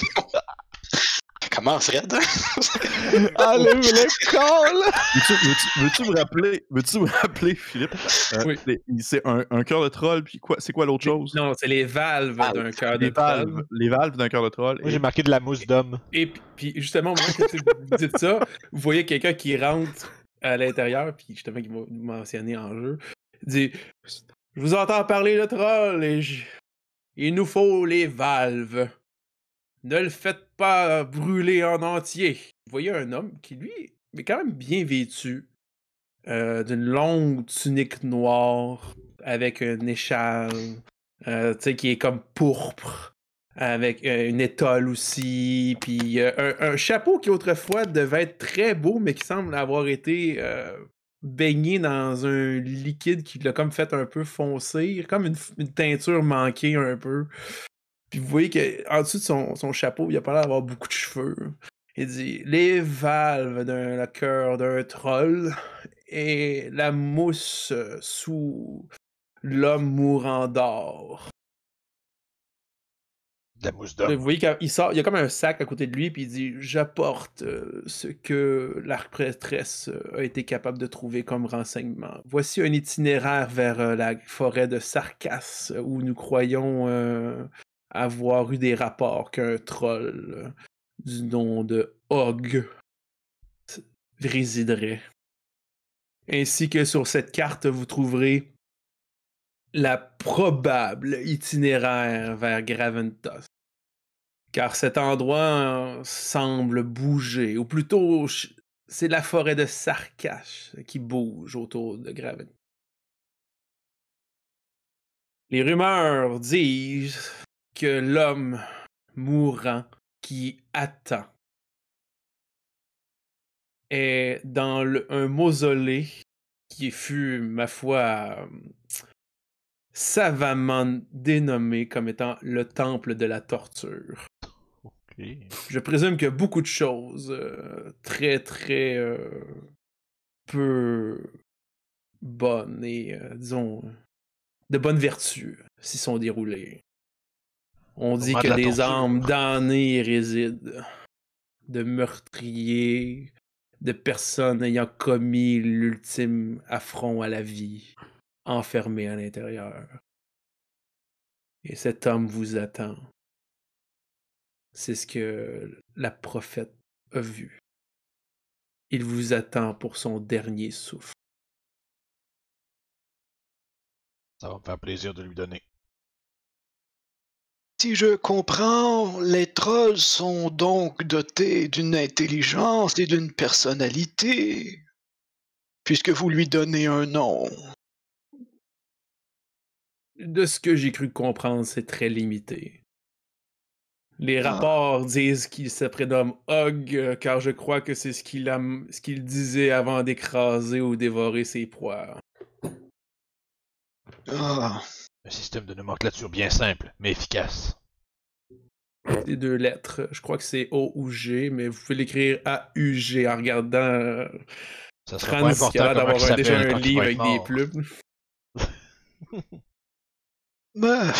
Commence, Red. Allez, le call! Veux-tu, veux-tu- veux-tu me rappeler, veux-tu me rappeler, Philippe? euh, Oui. c'est- un, un cœur de troll, puis quoi, c'est quoi l'autre chose? Non, c'est les valves d'un cœur de Les valves, troll. les valves d'un cœur de troll. Moi, et- j'ai marqué de la mousse d'homme. Et puis- puis justement, au moment que tu dites ça, vous voyez quelqu'un qui rentre à l'intérieur, puis justement qui va nous mentionner en jeu, il dit Je vous entends parler de troll et je- il nous faut les valves. Ne le faites pas brûler en entier. Vous voyez un homme qui, lui, est quand même bien vêtu, euh, d'une longue tunique noire avec une écharpe, euh, qui est comme pourpre avec euh, une étole aussi, puis un, chapeau qui autrefois devait être très beau, mais qui semble avoir été baigné dans un liquide qui l'a comme fait un peu foncer, comme une teinture manquée un peu. Puis vous voyez qu'en dessous de son, son chapeau, il a pas l'air d'avoir beaucoup de cheveux. Il dit Les valves d'un cœur d'un troll et la mousse sous l'homme mourant d'or. La mousse Vous d'homme. voyez qu'il sort, il y a comme un sac à côté de lui, puis il dit J'apporte euh, ce que l'arc prêtresse a été capable de trouver comme renseignement. Voici un itinéraire vers euh, la forêt de Sarkas, euh, où nous croyons euh, avoir eu des rapports qu'un troll du nom de Hog résiderait. Ainsi que sur cette carte, vous trouverez la probable itinéraire vers Graventos car cet endroit euh, semble bouger, ou plutôt c'est la forêt de Sarkash qui bouge autour de Graven. Les rumeurs disent que l'homme mourant qui attend est dans le- un mausolée qui fut, ma foi, savamment dénommé comme étant le temple de la torture. Je présume a beaucoup de choses euh, très, très euh, peu bonnes et, euh, disons, de bonnes vertus s'y sont déroulées. On dit de que des âmes damnées y résident, de meurtriers, de personnes ayant commis l'ultime affront à la vie, enfermées à l'intérieur. Et cet homme vous attend. C'est ce que la prophète a vu. Il vous attend pour son dernier souffle. Ça va me faire plaisir de lui donner. Si je comprends, les trolls sont donc dotés d'une intelligence et d'une personnalité, puisque vous lui donnez un nom. De ce que j'ai cru comprendre, c'est très limité. Les Ah. rapports disent qu'il se prénomme Hog, euh, car je crois que c'est ce qu'il ce disait avant d'écraser ou dévorer ses proies. Ah, Un système de nomenclature bien simple, mais efficace. Les deux lettres, je crois que c'est O ou G, mais vous pouvez l'écrire A-U-G en regardant euh, Ça sera pas important d'avoir déjà un livre avec être des mort. plumes. mais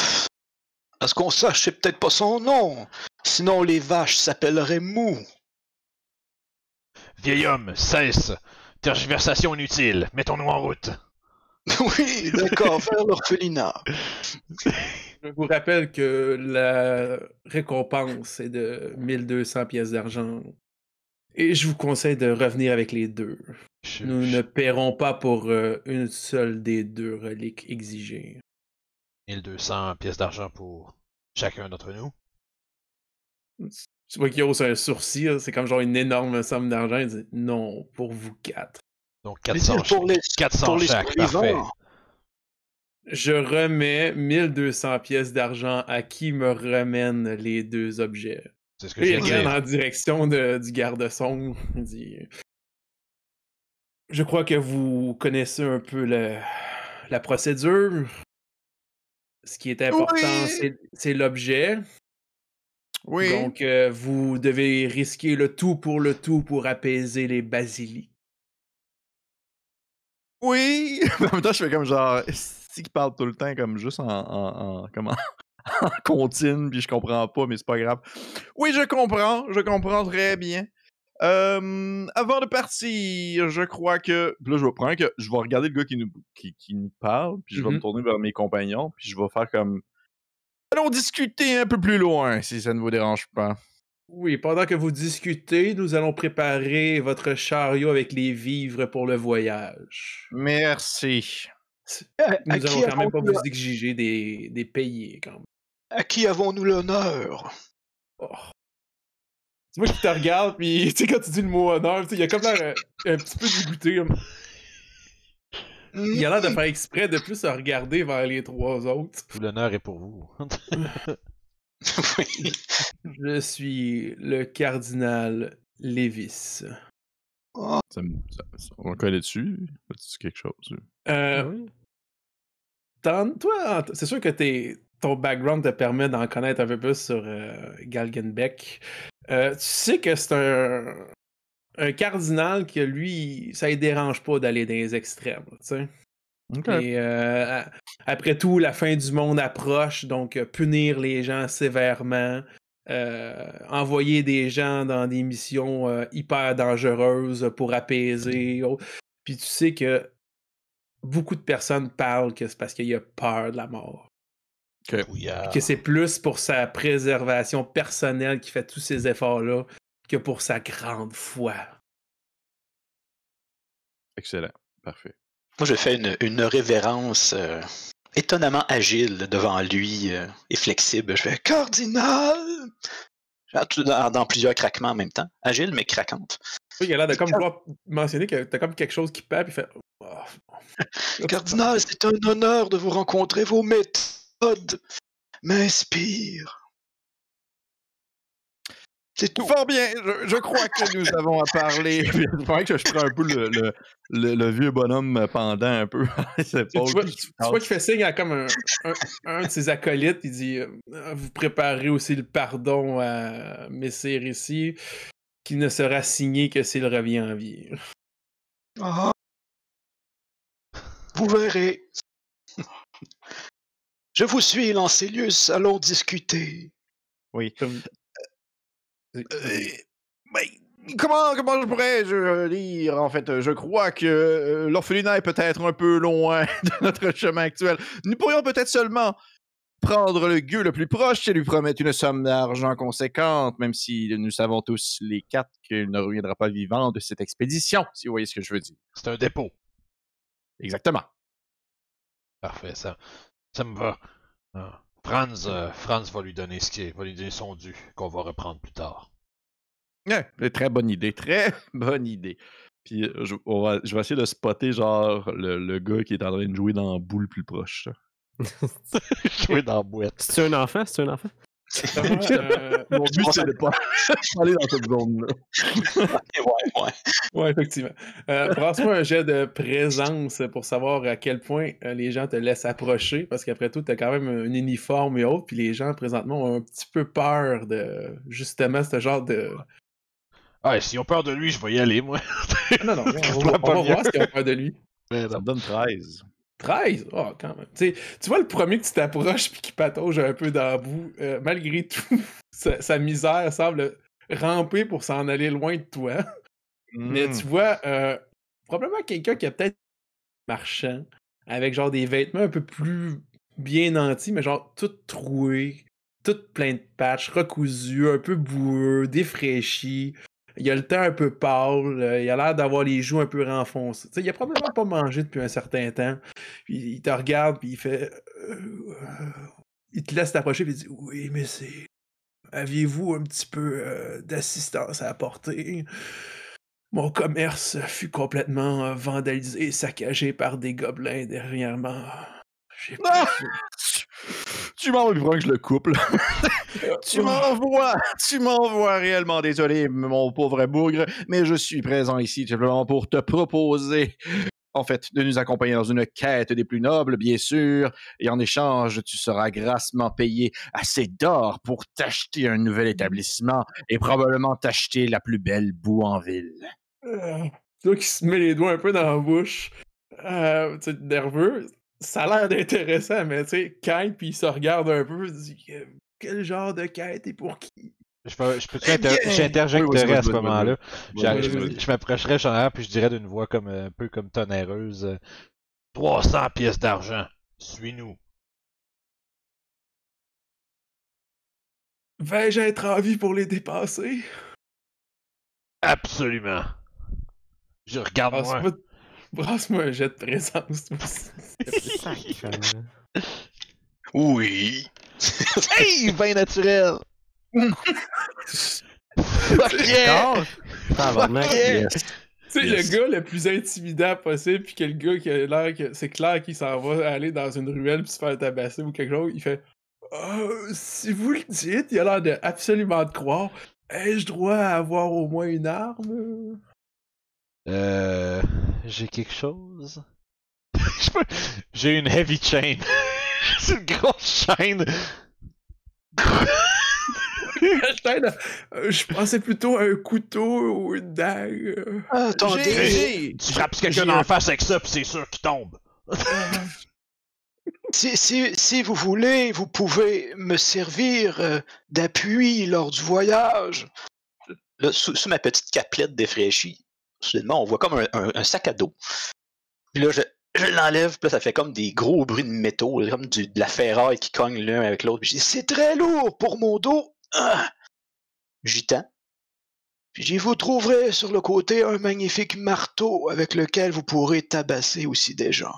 à ce qu'on sache, c'est peut-être pas son nom. Sinon, les vaches s'appelleraient Mou. Vieil homme, cesse Tergiversation inutile, mettons-nous en route. oui, d'accord, vers l'orphelinat. Je vous rappelle que la récompense est de 1200 pièces d'argent. Et je vous conseille de revenir avec les deux. Je- Nous je- ne paierons pas pour euh, une seule des deux reliques exigées. 1200 pièces d'argent pour chacun d'entre nous? Tu vois qu'il hausse un sourcil, là, c'est comme genre une énorme somme d'argent. Il dit non, pour vous quatre. Donc Mais 400, pour les, 400 pour les chaque, parfait. survivants. Je remets 1200 pièces d'argent à qui me remène les deux objets. C'est ce que de regarde dire. en direction de- du garde-son. Il dit Je crois que vous connaissez un peu le- la procédure. Ce qui est important, Oui. c'est l'objet. Oui. Donc, euh, vous devez risquer le tout pour le tout pour apaiser les basiliques. Oui! Mais en même temps, je fais comme genre. Si qui parle tout le temps, comme juste en. en, en comment? en contine, puis je comprends pas, mais c'est pas grave. Oui, je comprends, je comprends très bien. Euh, avant de partir, je crois que. Là, je vais prendre que je vais regarder le gars qui nous, qui, qui nous parle, puis je vais me Mhm. tourner vers mes compagnons, puis je vais faire comme. Allons discuter un peu plus loin, si ça ne vous dérange pas. Oui, pendant que vous discutez, nous allons préparer votre chariot avec les vivres pour le voyage. Merci. À, à Nous qui allons quand même pas avons-nous vous exiger des, des payés, quand même. à qui avons-nous l'honneur? Oh. C'est moi qui te regarde, puis tu sais, quand tu dis le mot honneur, il a comme l'air un, un petit peu dégoûté. comme- Il a l'air de faire exprès de plus se regarder vers les trois autres. L'honneur est pour vous. oui. Je suis le cardinal Lévis. Ça me- ça- ça- on le connaît dessus? As-tu quelque chose? Euh, Ah oui. t'en- toi, c'est sûr que t'es ton background te permet d'en connaître un peu plus sur euh, Galgenbeck. Euh, tu sais que c'est un, un cardinal que lui, ça ne dérange pas d'aller dans les extrêmes. tu Et euh, après tout, la fin du monde approche, donc euh, punir les gens sévèrement, euh, envoyer des gens dans des missions euh, hyper dangereuses pour apaiser. autres. Puis tu sais que beaucoup de personnes parlent que c'est parce qu'il y a peur de la mort. Que c'est plus pour sa préservation personnelle qui fait tous ces efforts-là que pour sa grande foi. Excellent. Parfait. Moi, je fais une, une révérence euh, étonnamment agile devant lui euh, et flexible. Je fais Cardinal! Dans, dans plusieurs craquements en même temps. Agile, mais craquante. Oui, il a l'air de comme vouloir mentionner que t'as comme quelque chose qui perd, puis il fait. Oh. Cardinal, c'est un honneur de vous rencontrer. Vos méthodes m'inspirent. C'est tout. Fort bien, je, je crois que nous avons à parler. Il faudrait que je prenne un peu le, le, le- le vieux bonhomme pendant un peu. C'est Tu pas vois, tu- tu vois qu'il fait signe à comme un, un- un de ses acolytes. Il dit euh, Vous préparez aussi le pardon à Messire ici, qui ne sera signé que s'il revient en vie. Ah. Vous verrez. Je vous suis, Lancelius. Allons discuter. Oui. Comme- Euh, ben, comment, comment je pourrais je dire En fait, je crois que euh, l'orphelinat est peut-être un peu loin de notre chemin actuel. Nous pourrions peut-être seulement prendre le gueux le plus proche et lui promettre une somme d'argent conséquente, même si nous savons tous les quatre qu'il ne reviendra pas vivant de cette expédition, si vous voyez ce que je veux dire. C'est un dépôt. Exactement. Parfait, ça, ça me va. Ah. Franz, euh, Franz va lui donner ce qui est, va lui donner son dû, qu'on va reprendre plus tard. Ouais, très bonne idée, très bonne idée. Puis euh, je, on va- je vais essayer de spotter genre le, le gars qui est en train de jouer dans la boule plus proche. Jouer dans la boîte. C'est un enfant? C'est un enfant? Euh, Mon but, c'est de pas aller dans cette zone-là. Ouais, ouais. Ouais, effectivement. Euh, Lance-moi un jet de présence pour savoir à quel point euh, les gens te laissent approcher, parce qu'après tout, tu as quand même un uniforme et autres, puis les gens présentement ont un petit peu peur de justement ce genre de. Ah, s'ils ont peur de lui, je vais y aller, moi. Non, non, on, Je va- vois on pas va voir ce qu'ils ont peur de lui. Mais Ça me donne 13. 13? Oh, quand même. Tu vois le premier que tu t'approches puis qui patauge un peu dans la boue, euh, malgré tout, sa, sa misère semble ramper pour s'en aller loin de toi. Mais Hmm. tu vois, euh, probablement quelqu'un qui a peut-être marchand, avec genre des vêtements un peu plus bien nantis, mais genre tout troué, tout plein de patchs, recousus, un peu boueux, défraîchi. Il a le teint un peu pâle, euh, il a l'air d'avoir les joues un peu renfoncées. Il a probablement pas mangé depuis un certain temps. Puis il te regarde, puis il fait. euh, il te laisse t'approcher, puis il dit Oui, mais c'est. Aviez-vous un petit peu euh, d'assistance à apporter? Mon commerce fut complètement vandalisé et saccagé par des gobelins dernièrement. J'ai Ah! Tu- Tu m'envoies que je le coupe, là. Tu m'envoies, tu m'envoies réellement désolé, mon pauvre bougre, mais je suis présent ici simplement pour te proposer, en fait, de nous accompagner dans une quête des plus nobles, bien sûr, et en échange, tu seras grassement payé assez d'or pour t'acheter un nouvel établissement et probablement t'acheter la plus belle boue en ville. Euh, tu vois qu'il se met les doigts un peu dans la bouche. Euh, tu sais, nerveux? Ça a l'air d'intéressant, mais tu sais, quête, puis il se regarde un peu, il dit Euh, Quel genre de quête et pour qui? Je peux, je peux Eh j'interjecterais Oui, oui, à ce moment-là. vas-y, Je, m'approcherais en arrière, puis je dirais d'une voix comme euh, un peu comme tonnerreuse euh, 300 pièces d'argent. Suis-nous. Vais-je être en vie pour les dépasser? Absolument. Je regarde moi. Brasse-moi brasse-moi un jet de présence. toi aussi. Oui. Hey, vin naturel! Fuck yeah! Tabarnak. Yeah! Tu sais, Yes. le gars le plus intimidant possible, puis que le gars qui a l'air que c'est clair qu'il s'en va aller dans une ruelle puis se faire tabasser ou quelque chose, il fait Euh, Si vous le dites, il a l'air de absolument de croire. Ai-je droit à avoir au moins une arme Euh. J'ai quelque chose? J'ai une heavy chain. C'est une grosse chaîne. Euh, Je pensais plutôt à un couteau ou une dague. euh. Attendez, J'ai- Tu frappes quelqu'un la face avec ça, pis c'est sûr qu'il tombe. si, si, si vous voulez, vous pouvez me servir euh, d'appui lors du voyage. Là, sous, sous ma petite caplette défraîchie, soudainement, on voit comme un, sac à dos. Puis là, je, l'enlève, puis là, ça fait comme des gros bruits de métaux, comme de la ferraille qui cogne l'un avec l'autre. Puis je dis, c'est très lourd pour mon dos. Ah! J'y tends. Puis j'y vous trouverez sur le côté un magnifique marteau avec lequel vous pourrez tabasser aussi des gens.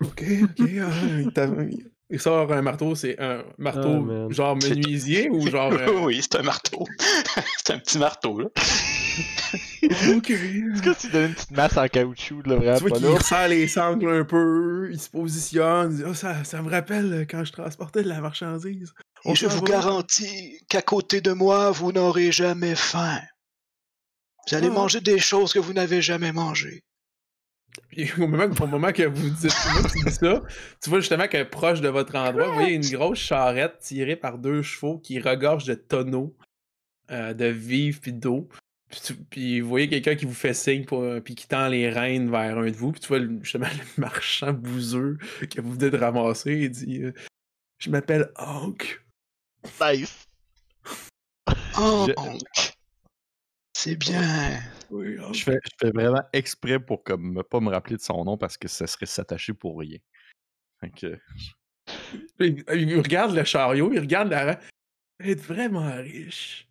Ok, ok. il, sort un marteau, c'est un marteau Ah, genre menuisier ou genre. euh, oui, c'est un marteau. c'est un petit marteau, là. ok. Est-ce que tu donnes une petite masse en caoutchouc, là, vraiment Tu vois qu'il les sangles un peu, il se positionne, il dit Ah, ça, ça me rappelle quand je transportais de la marchandise. Et je vous va. garantis qu'à côté de moi, vous n'aurez jamais faim. Vous allez Ah. manger des choses que vous n'avez jamais mangées. Puis au moment, au moment que vous dites ça, tu dis ça, tu vois justement que proche de votre endroit, vous voyez une grosse charrette tirée par deux chevaux qui regorge de tonneaux euh, de vivres puis d'eau. Puis, tu- puis vous voyez quelqu'un qui vous fait signe pour, euh, puis qui tend les rênes vers un de vous. Puis tu vois justement le marchand bouseux que vous venez de ramasser. Il dit euh, Je m'appelle Hank. Nice. Oh, Je- oncle. C'est bien. Oui, Hank. Je fais, je fais vraiment exprès pour comme me- pas me rappeler de son nom parce que ça serait s'attacher pour rien. Que, Il, il regarde le chariot, il regarde la. êtes vraiment riche.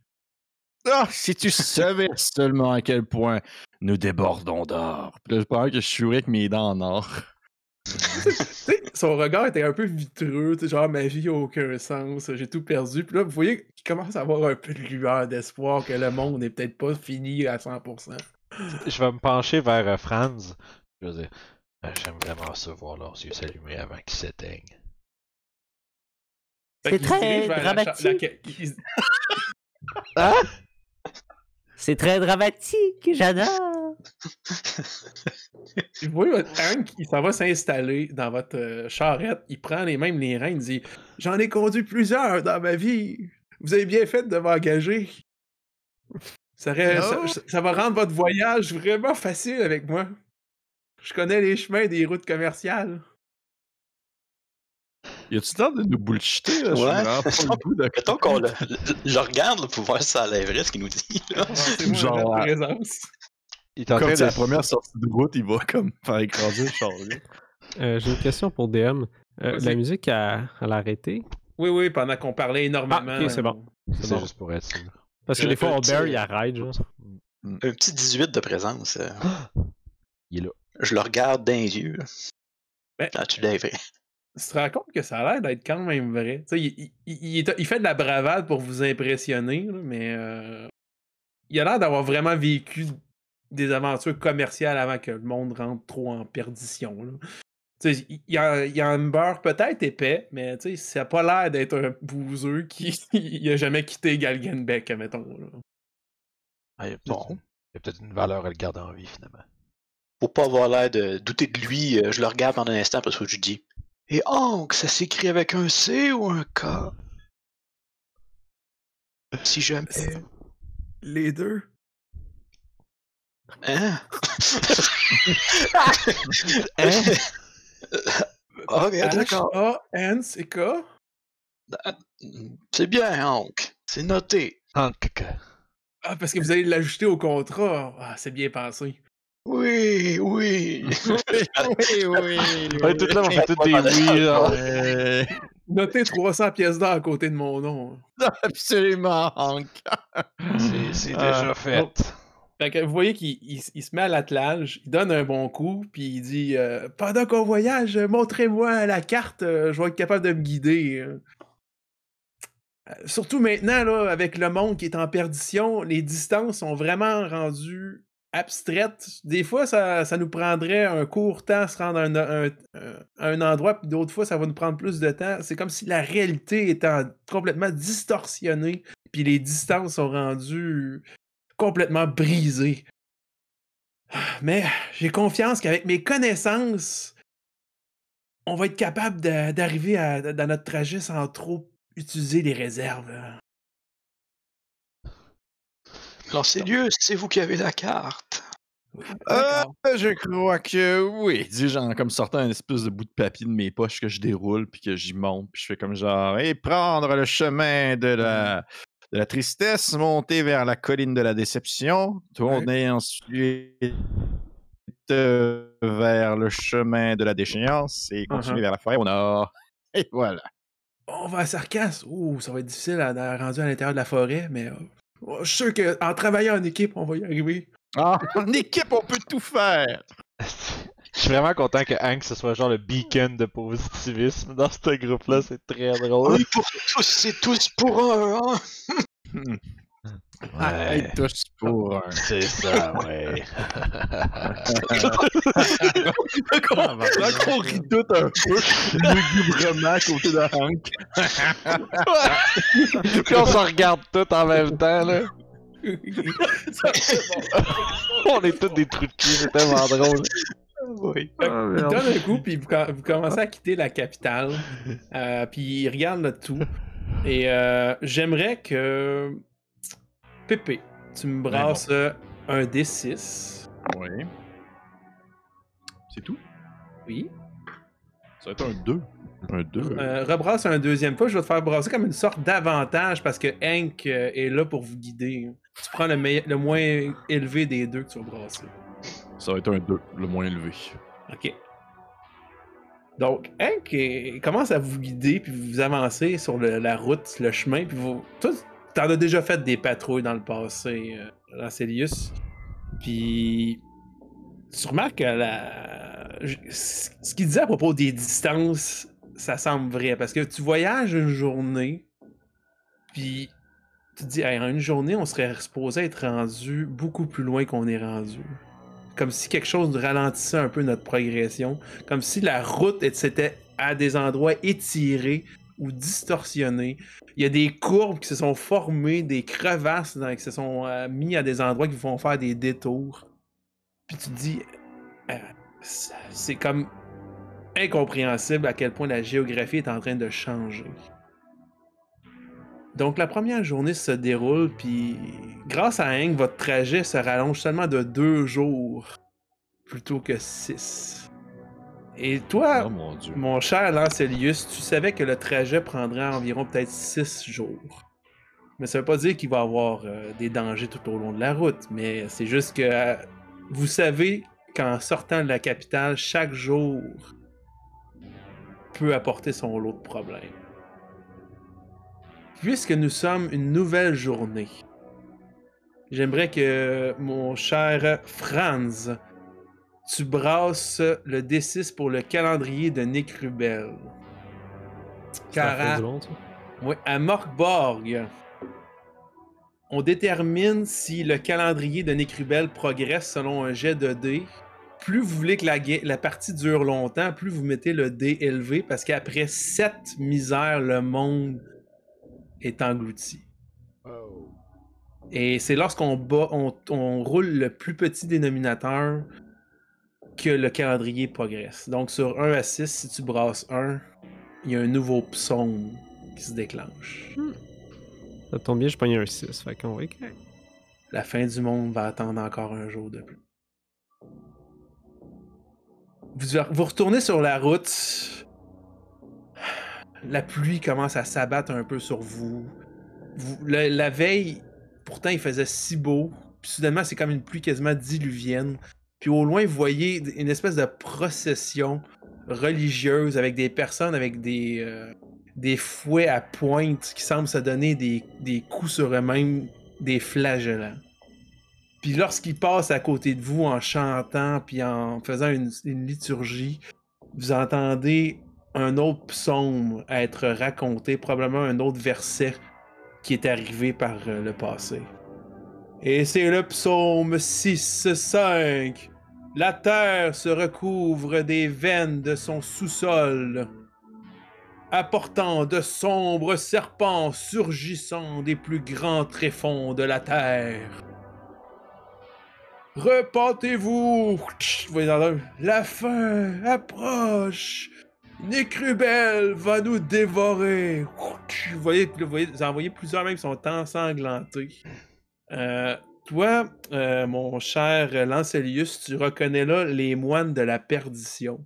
Ah, si tu savais seulement à quel point nous débordons d'or. Puis là, je pense que je suis avec mes dents en or. Tu sais, son regard était un peu vitreux, genre ma vie a aucun sens, j'ai tout perdu. Puis là, vous voyez qu'il commence à avoir un peu de lueur d'espoir que le monde n'est peut-être pas fini à 100%. Je vais me pencher vers euh, Franz. Je vais dire, euh, j'aime vraiment ça, voir leurs yeux s'allumer avant qu'ils s'éteignent. C'est se très dramatique. la- il- C'est très dramatique, j'adore. Vous voyez votre Hank, il s'en va s'installer dans votre euh, charrette, il prend les mêmes les reins, il dit J'en ai conduit plusieurs dans ma vie. Vous avez bien fait de m'engager. Ça, va rendre votre voyage vraiment facile avec moi. Je connais les chemins des routes commerciales. Y a-tu temps de nous bullshiter? Là? Je Ouais. le goût de... Mettons qu'on le, le- le regarde là, pour voir si ça lèverait ce qu'il nous dit. Là. Avancez-moi Genre, euh, présence. Il est en Comme train c'est de... la première sortie de route, il va comme faire écraser le char. Euh, J'ai une question pour DM. Euh, la musique, a, elle a arrêté. Oui, oui, pendant qu'on parlait énormément. Ah, ok, c'est bon. C'est bon. juste pour être sûr. Parce que Je des fois, Albert, dire- il arrête, genre. Un petit 18 de présence. euh, Il est là. je le regarde dans les yeux. Ben, Ah, tu lèverais. Tu te rends compte que ça a l'air d'être quand même vrai? Tu sais, il, il- il il fait de la bravade pour vous impressionner, là, mais euh, il a l'air d'avoir vraiment vécu des aventures commerciales avant que le monde rentre trop en perdition. là. Tu sais, il, il a, il a un beurre peut-être épais, mais tu sais, ça n'a pas l'air d'être un bouseux qui il a jamais quitté Galgenbeck, mettons. là. Ah, il y a peut-être Bon. il y a peut-être une valeur à le garder en vie, finalement. Pour pas avoir l'air de douter de lui, euh, je le regarde pendant un instant parce que je lui dis Et Hank, ça s'écrit avec un C ou un K? Si jamais. Les deux. Hein? Hein? Ok, d'accord. H-A-N, c'est K? C'est bien, Hank. C'est noté. Caca. Ah, parce que vous allez l'ajouter au contrat. Ah, c'est bien pensé. Oui, oui. oui, oui. Tout là, on fait tout des oui, Notez 300 pièces d'or à côté de mon nom. absolument, Hank. C'est- Ah, déjà fait. Fait que vous voyez qu'il il- il se met à l'attelage, il donne un bon coup, puis il dit euh, Pendant qu'on voyage, montrez-moi la carte, euh, je vais être capable de me guider. Euh, Surtout maintenant, là, avec le monde qui est en perdition, les distances sont vraiment rendues abstraites. Des fois, ça, nous prendrait un court temps à se rendre à un, endroit, puis d'autres fois, ça va nous prendre plus de temps. C'est comme si la réalité était en- complètement distorsionnée, puis les distances sont rendues complètement brisées. Mais j'ai confiance qu'avec mes connaissances, on va être capable d'arriver dans notre trajet sans trop utiliser les réserves. Lancez-lieu, c'est vous qui avez la carte. Euh, D'accord. je crois que oui. Dis genre comme sortant un espèce de bout de papier de mes poches que je déroule puis que j'y monte puis je fais comme genre et prendre le chemin de la de la tristesse, monter vers la colline de la déception, tourner ensuite euh, vers le chemin de la déchéance et continuer vers la forêt au nord. Et voilà. On va à Sarcasse. Ouh, ça va être difficile à, à rendu à l'intérieur de la forêt, mais euh, je suis sûr qu'en travaillant en équipe, on va y arriver. Ah, en équipe, on peut tout faire. Je suis vraiment content que Hank ce soit genre le beacon de positivisme dans ce groupe-là, c'est très drôle. est pour tous, c'est tous pour un, hein? Hey, tous pour un. c'est ça, ouais. Là qu'on rit tout un peu, lugubrement à côté de Hank. Puis on se regarde tout en même temps, là. On est tous des trucs c'est tellement drôle. Oui. Ah, Il donne un coup, puis vous, com- vous commencez à quitter la capitale. euh, puis il regarde tout. Et euh, j'aimerais que. Pépé, tu me brasses euh, un D6. Oui. C'est tout? Oui. Ça va être un 2. Un 2. Euh, rebrasse un deuxième fois. Je vais te faire brasser comme une sorte d'avantage parce que Hank euh, est là pour vous guider. Tu prends le, meille- le moins élevé des deux que tu vas brasser. Ça va être un 2, le moins élevé. OK. Donc, Hank commence à vous guider, puis vous avancez sur le- la route, le chemin, puis vous... Toi, t'en as déjà fait des patrouilles dans le passé, euh, Lancelius. Puis... Tu remarques que la... ce qu'il disait à propos des distances, ça semble vrai, parce que tu voyages une journée, puis tu te dis, Hey, en une journée, on serait supposé être rendu beaucoup plus loin qu'on est rendu. Comme si quelque chose ralentissait un peu notre progression, comme si la route s'était à des endroits étirés ou distorsionnés. Il y a des courbes qui se sont formées, des crevasses dans- qui se sont euh, mis à des endroits qui vont faire des détours. Puis tu te dis, euh, c'est comme incompréhensible à quel point la géographie est en train de changer. Donc la première journée se déroule, puis grâce à Hank, votre trajet se rallonge seulement de deux jours plutôt que six. Et toi, Oh mon dieu. mon cher Lancelius, tu savais que le trajet prendrait environ peut-être six jours. Mais ça veut pas dire qu'il va y avoir euh, des dangers tout au long de la route, mais c'est juste que euh, vous savez qu'en sortant de la capitale, chaque jour peut apporter son lot de problèmes. Puisque nous sommes une nouvelle journée, j'aimerais que mon cher Franz, tu brasses le D6 pour le calendrier de Nick Rubel. Ça Car fait à, du long, ça. oui, à Morkborg, on détermine si le calendrier de Nick Rubel progresse selon un jet de dés. Plus vous voulez que la, partie dure longtemps, plus vous mettez le dé élevé parce qu'après sept misères, le monde est englouti. Et c'est lorsqu'on on roule le plus petit dénominateur que le calendrier progresse. Donc sur 1 à 6, si tu brasses 1, il y a un nouveau psaume qui se déclenche. Ça tombe bien, je pogne un 6. Fait qu'on correct. La fin du monde va attendre encore un jour de plus. Vous, vous retournez sur la route. La pluie commence à s'abattre un peu sur vous. Vous- la, la veille, pourtant, il faisait si beau. Puis soudainement, c'est comme une pluie quasiment diluvienne. Puis au loin, vous voyez une espèce de procession religieuse avec des personnes avec des, euh, des fouets à pointe qui semblent se donner des, des coups sur eux-mêmes, des flagellants. Puis lorsqu'ils passent à côté de vous en chantant puis en faisant une, une liturgie, vous entendez un autre psaume être raconté, probablement un autre verset qui est arrivé par euh, le passé. Et c'est le psaume 6, 5. La terre se recouvre des veines de son sous-sol, apportant de sombres serpents surgissant des plus grands tréfonds de la terre. Repentez-vous! La fin approche! Nécrubel va nous dévorer. Vous voyez, vous voyez, vous en voyez plusieurs même qui sont ensanglantés. Euh, toi, euh, mon cher Lancelius, tu reconnais là les moines de la perdition.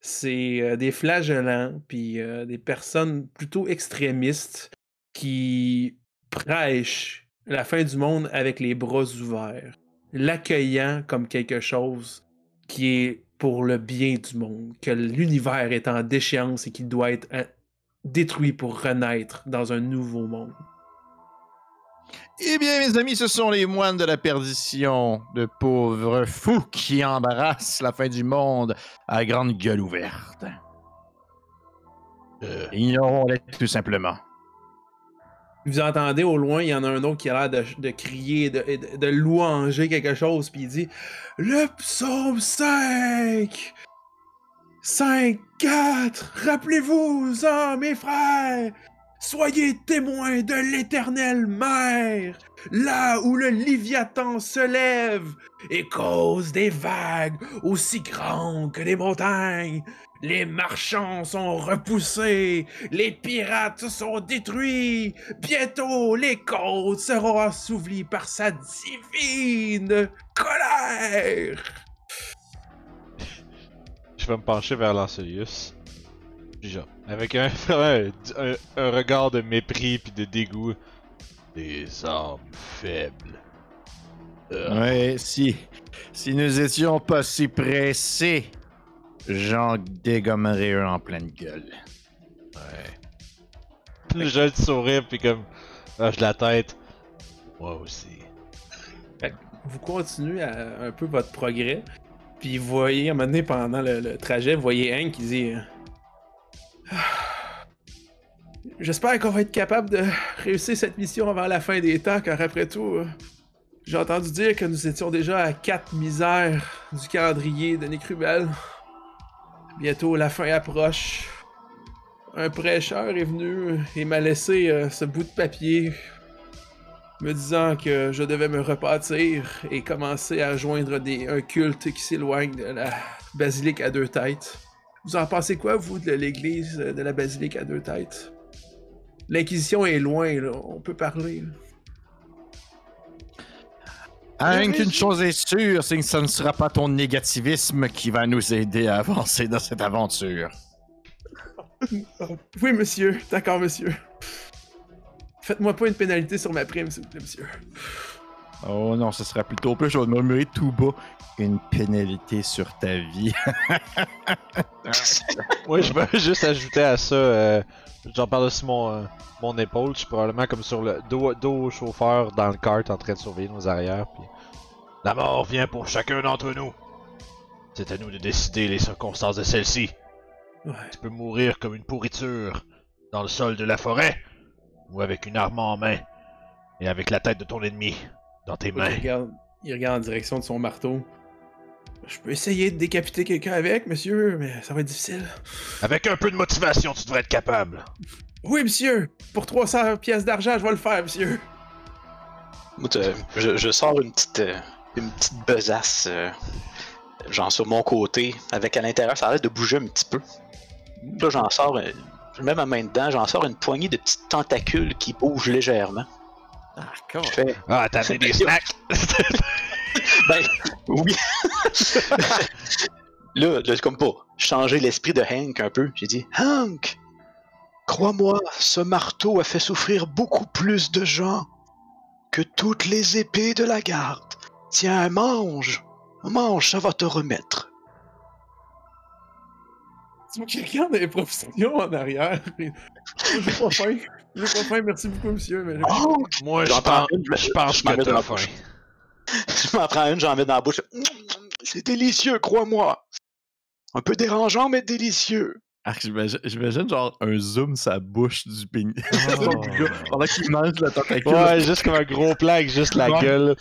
C'est euh, des flagellants, puis des personnes plutôt extrémistes qui prêchent la fin du monde avec les bras ouverts, l'accueillant comme quelque chose qui est pour le bien du monde, que l'univers est en déchéance et qu'il doit être détruit pour renaître dans un nouveau monde. Eh bien, mes amis, ce sont les moines de la perdition, de pauvres fous qui embrassent la fin du monde à grande gueule ouverte. Euh, Ignorons-les tout simplement. Vous entendez au loin, il y en a un autre qui a l'air de, de crier, de, de, de louanger quelque chose, puis il dit Le psaume 5 5, 4 Rappelez-vous-en, mes frères Soyez témoins de l'éternelle mer, là où le Léviathan se lève et cause des vagues aussi grandes que les montagnes. Les marchands sont repoussés, les pirates sont détruits. Bientôt, les côtes seront assouvies par sa divine colère. Je vais me pencher vers Lancelius. Genre, avec un, un, un- un regard de mépris puis de dégoût. Des armes faibles. Euh, Ouais, si, si nous étions pas si pressés, j'en dégommerais un en pleine gueule. Ouais. J'ai le sourire puis comme lâche la tête. Moi aussi. Vous continuez à- un peu votre progrès, puis vous voyez, à un moment donné, pendant le, le trajet, vous voyez Hank qui dit. J'espère qu'on va être capable de réussir cette mission avant la fin des temps, car après tout, euh, j'ai entendu dire que nous étions déjà à quatre misères du calendrier de Nécrubel. Bientôt, la fin approche. Un prêcheur est venu et m'a laissé euh, ce bout de papier me disant que je devais me repentir et commencer à joindre un culte qui s'éloigne de la basilique à deux têtes. Vous en pensez quoi, vous, de l'église de la basilique à deux têtes? L'Inquisition est loin, là. On peut parler. Hein, qu'une chose est sûre, c'est que ce ne sera pas ton négativisme qui va nous aider à avancer dans cette aventure. Oui, monsieur. D'accord, monsieur. Faites-moi pas une pénalité sur ma prime, s'il vous plaît, monsieur. Oh non, ce sera plutôt peu, je vais murmurer tout bas. Une pénalité sur ta vie. Moi, je vais juste ajouter à ça, euh, j'en parle aussi mon, euh, mon épaule, je suis probablement comme sur le dos, dos au chauffeur dans le kart en train de surveiller nos arrières. Puis... La mort vient pour chacun d'entre nous. C'est à nous de décider les circonstances de celle-ci. Ouais. Tu peux mourir comme une pourriture dans le sol de la forêt, ou avec une arme en main, et avec la tête de ton ennemi dans tes Il mains. regarde, il regarde en direction de son marteau. Je peux essayer de décapiter quelqu'un avec, monsieur, mais ça va être difficile. Avec un peu de motivation, tu devrais être capable. Oui, monsieur! Pour 300 pièces d'argent, je vais le faire, monsieur! Je, je sors une petite, euh, une petite besace, euh, genre sur mon côté, avec à l'intérieur, ça a l'air de bouger un petit peu. Là, j'en sors, euh, je mets ma main dedans, j'en sors une poignée de petites tentacules qui bougent légèrement. Je fais, Ah, t'as des snacks! ben, oui. là, là, comme pas changer l'esprit de Hank un peu, j'ai dit, Hank, crois-moi, ce marteau a fait souffrir beaucoup plus de gens que toutes les épées de la garde. Tiens, mange, mange, ça va te remettre. Tu vois qu'il regarde les professions en arrière? J'ai pas faim. J'ai pas faim, merci beaucoup, monsieur. Mais... Hank! Moi, je pense, je- pense que dans t'as faim. Je m'en prends une, j'en mets dans la bouche. C'est délicieux, crois-moi. Un peu dérangeant, mais délicieux. Ah, j'imagine, genre un zoom sa bouche du ping. Oh. Pendant qu'il mange la tentacule. Ouais, juste comme un gros plat avec juste la gueule.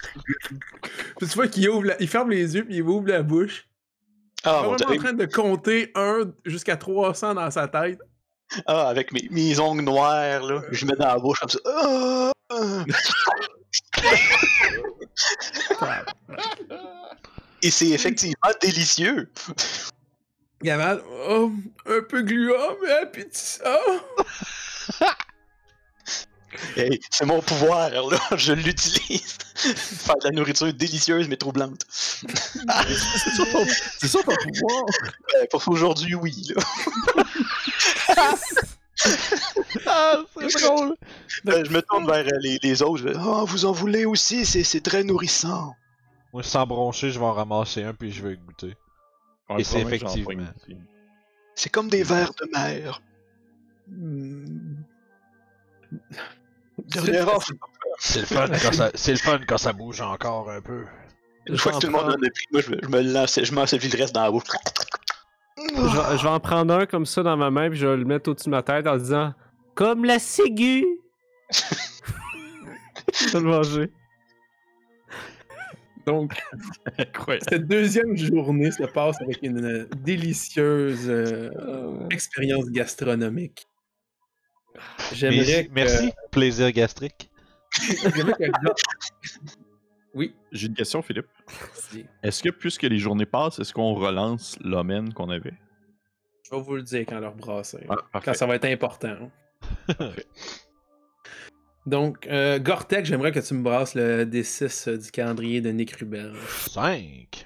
Puis tu vois qu'il ouvre la- il ferme les yeux puis il ouvre la bouche. Ah, Il est vraiment en train de compter 1 jusqu'à 300 dans sa tête. Ah, avec mes, mes ongles noirs, là. Je mets dans la bouche comme ça. Ah! Et c'est effectivement délicieux. Gamal, oh, un peu gluant, mais appétissant. Hey, c'est mon pouvoir, là, je l'utilise. Faire de la nourriture délicieuse mais troublante. C'est ça ton- pouvoir. Euh, pour aujourd'hui, oui. Là. Ah, c'est drôle! Euh, je me tourne vers euh, les, les autres. Je vais, oh, vous en voulez aussi, c'est c'est très nourrissant. Moi, sans broncher, je vais en ramasser un puis je vais goûter. Et c'est effectivement. C'est comme des vers de mer. Hmm. Dernière offre. C'est le fun quand ça, c'est le fun quand ça bouge encore un peu. Une fois que tout le monde en a pris, moi, je, me- je me lance, je m'ensevelis le reste dans la bouche. Je, vais- je vais en prendre un comme ça dans ma main, puis je vais le mettre au-dessus de ma tête en disant Comme la ciguë. Je vais le manger. Donc, cette deuxième journée se passe avec une euh, délicieuse euh, expérience gastronomique. J'aimerais Merci, que... merci, plaisir gastrique. que- Oui. J'ai une question, Philippe. Est-ce que puisque les journées passent, est-ce qu'on relance l'omen qu'on avait? Je vais vous le dire quand leur brasser. Ah, quand parfait. ça va être important. Donc, euh, Gortek, j'aimerais que tu me brasses le D6 du calendrier de Nick Rubel. 5.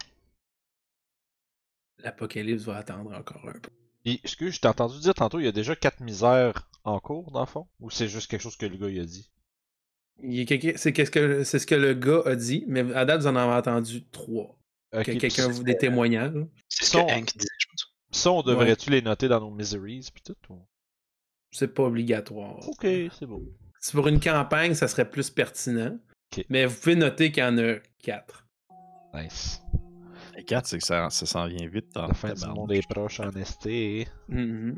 L'apocalypse va attendre encore un peu. Puis, excuse, je t'ai entendu dire tantôt, il y a déjà 4 misères en cours, dans le fond? Ou c'est juste quelque chose que le gars il a dit? C'est que- ce que le gars a dit, mais à date, vous en avez entendu trois. Ok, Que quelqu'un vous des témoignages. C'est ce que Hank pense. Ça, on devrait-tu les noter dans nos miseries pis tout? ou- C'est pas obligatoire. Ok, c'est beau. Si pour une campagne, ça serait plus pertinent. Ok. Mais vous pouvez noter qu'il y en a quatre. Nice. Les 4, c'est que ça, ça s'en vient vite. dans La fin du monde est proche en ST. Mhm.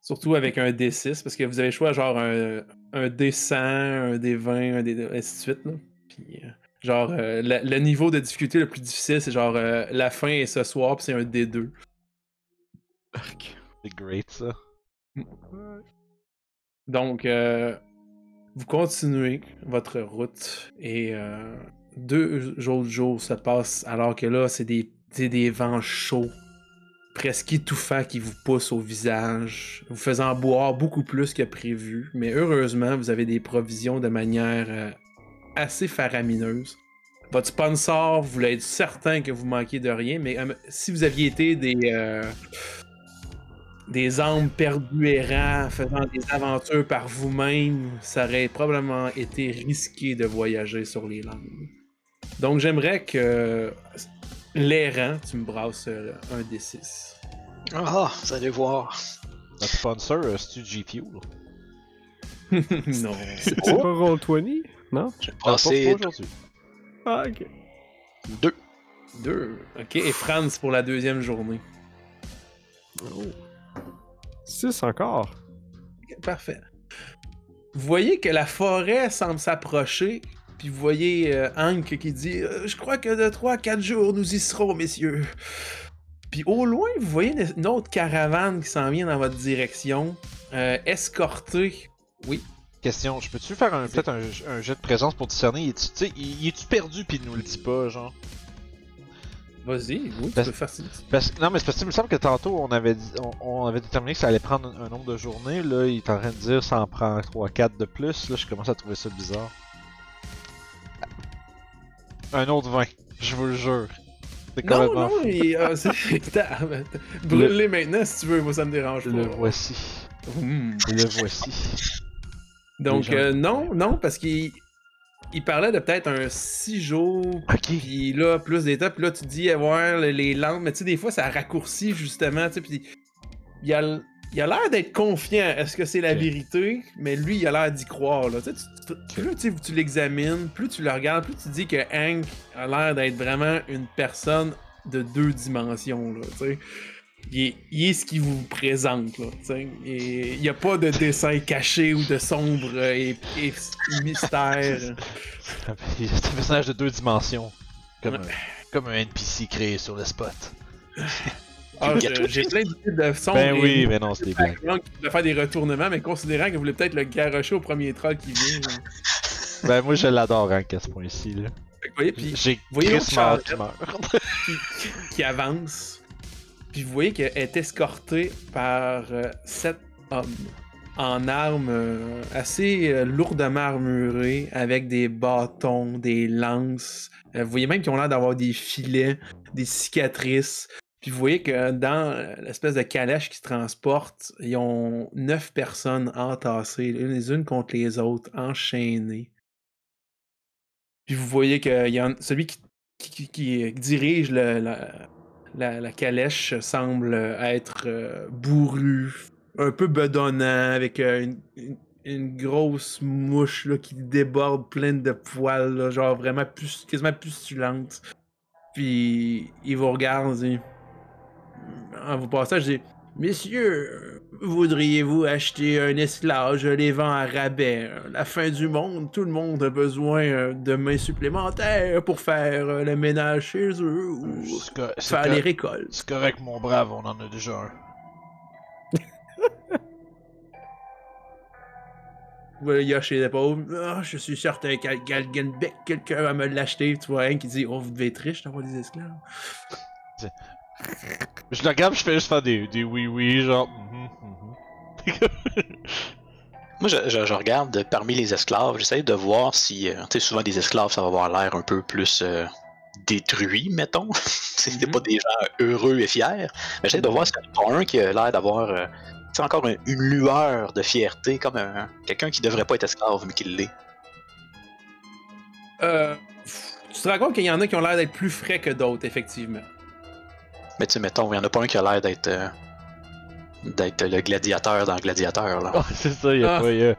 Surtout avec un D6, parce que vous avez le choix genre un, un D100, un D20, un D... ainsi de suite. Là. Puis, euh, genre, euh, la- le niveau de difficulté le plus difficile, c'est genre euh, la fin est ce soir, puis c'est un D2. C'est great, ça. Donc, euh, vous continuez votre route et euh, deux autres jours se passent alors que là, c'est des, c'est des vents chauds, presque étouffants qui vous poussent au visage, vous faisant boire beaucoup plus que prévu. Mais heureusement, vous avez des provisions de manière euh, assez faramineuse. Votre sponsor voulait être certain que vous manquiez de rien, mais euh, si vous aviez été des, euh, des âmes perdues errants, faisant des aventures par vous-même, ça aurait probablement été risqué de voyager sur les langues. Donc j'aimerais que l'errant, tu me brasses euh, un des 6. Ah, vous allez voir. Notre sponsor, euh, c'est GPU. là? non. C'est pas Roll20? Non? Je vais Ah, aujourd'hui. Ah, ok. deux. Deux. Ok, et Franz pour la deuxième journée. 6 encore. Parfait. Vous voyez que la forêt semble s'approcher, puis vous voyez euh, Hank qui dit Euh, Je crois que de 3 à 4 jours, nous y serons, messieurs. Puis au loin, vous voyez une- autre caravane qui s'en vient dans votre direction, euh, escortée. Oui. Question, je peux-tu faire un- peut-être un, un jet de présence pour discerner? Es-tu, tu sais, il- es-tu perdu pis il nous le dit pas, genre? Vas-y, oui, tu Parce- peux faire ça. Parce, non, mais c'est parce qu'il me semble que tantôt on avait, dit, on, on avait déterminé que ça allait prendre un, un nombre de journées. Là, il est en train de dire ça en prend 3-4 de plus. Là, je commence à trouver ça bizarre. Un autre 20, je vous le jure. C'est Non, complètement non, fou. il- ah, c'est- T'as- Brûle-les maintenant si tu veux, moi ça me dérange pas. Le voici. Hmm. Le voici. Donc, euh, non, non, parce qu'il il parlait de peut-être un 6 jours, puis là, plus d'étapes, puis là, tu dis, eh, ouais, les- langues, mais tu sais, des fois, ça raccourcit, justement, tu sais, puis il a, il a l'air d'être confiant. Est-ce que c'est la vérité? Mais lui, il a l'air d'y croire, là. Tu sais, tu- tu- plus tu, tu l'examines, plus tu le regardes, plus tu dis que Hank a l'air d'être vraiment une personne de deux dimensions, là, tu sais. Il est, il est ce qu'il vous présente, là. Et Il n'y a pas de dessin caché ou de sombre et, et mystère. C'est un personnage de deux dimensions. Comme, Ouais. un, comme un NPC créé sur le spot. Ah, J'ai plein d'idées de sombre Ben et oui, mais non, c'est des blagues. Donc, il voulait faire des retournements, mais considérant que vous voulez peut-être le garocher au premier troll qui vient. là. Ben moi je l'adore hein, à ce point-ci. J'ai Chris qui, qui avance. Puis vous voyez qu'elle est escortée par euh, sept hommes en armes euh, assez euh, lourdement armurées, avec des bâtons, des lances. Vous voyez même qu'ils ont l'air d'avoir des filets, des cicatrices. Puis vous voyez que dans l'espèce de calèche qui se transporte, ils ont neuf personnes entassées, les unes contre les autres, enchaînées. Puis vous voyez que y en, celui qui dirige le- la, la- calèche semble être euh, bourru, un peu bedonnant, avec euh, une, grosse mouche qui déborde pleine de poils, genre vraiment quasiment pustulente. Puis il vous regarde et en vous passant, je dis Messieurs, voudriez-vous acheter un esclave? Je les vends à rabais. La fin du monde, tout le monde a besoin euh, de mains supplémentaires pour faire euh, le ménage chez eux ou c'est faire les récoltes. c'est correct, mon brave, on en a déjà un. Vous voyez, a chez les pauvres. Ah, je suis certain qu'à Galgenbeck, quelqu'un va me l'acheter. Tu vois un qui dit Oh, vous devez être riche d'avoir des esclaves. Je le regarde, je fais juste faire des, des oui-oui, genre. mhm, mhm. Moi, je, je- je regarde parmi les esclaves, j'essaie de voir si. euh, tu sais, souvent des esclaves, ça va avoir l'air un peu plus euh, détruit, mettons. C'est Mhm. pas des gens heureux et fiers. Mais j'essaie de voir n'y en a pas un qui a l'air d'avoir. euh, tu sais, encore une, une lueur de fierté, comme un, quelqu'un qui devrait pas être esclave, mais qui l'est. Euh, tu te rends compte qu'il y en a qui ont l'air d'être plus frais que d'autres, effectivement. Mais tu sais, mettons, il y en a pas un qui a l'air d'être. euh, d'être le gladiateur dans Gladiateur, là. Ah, c'est ça, y a Ah. pas, y a, y a Ouais,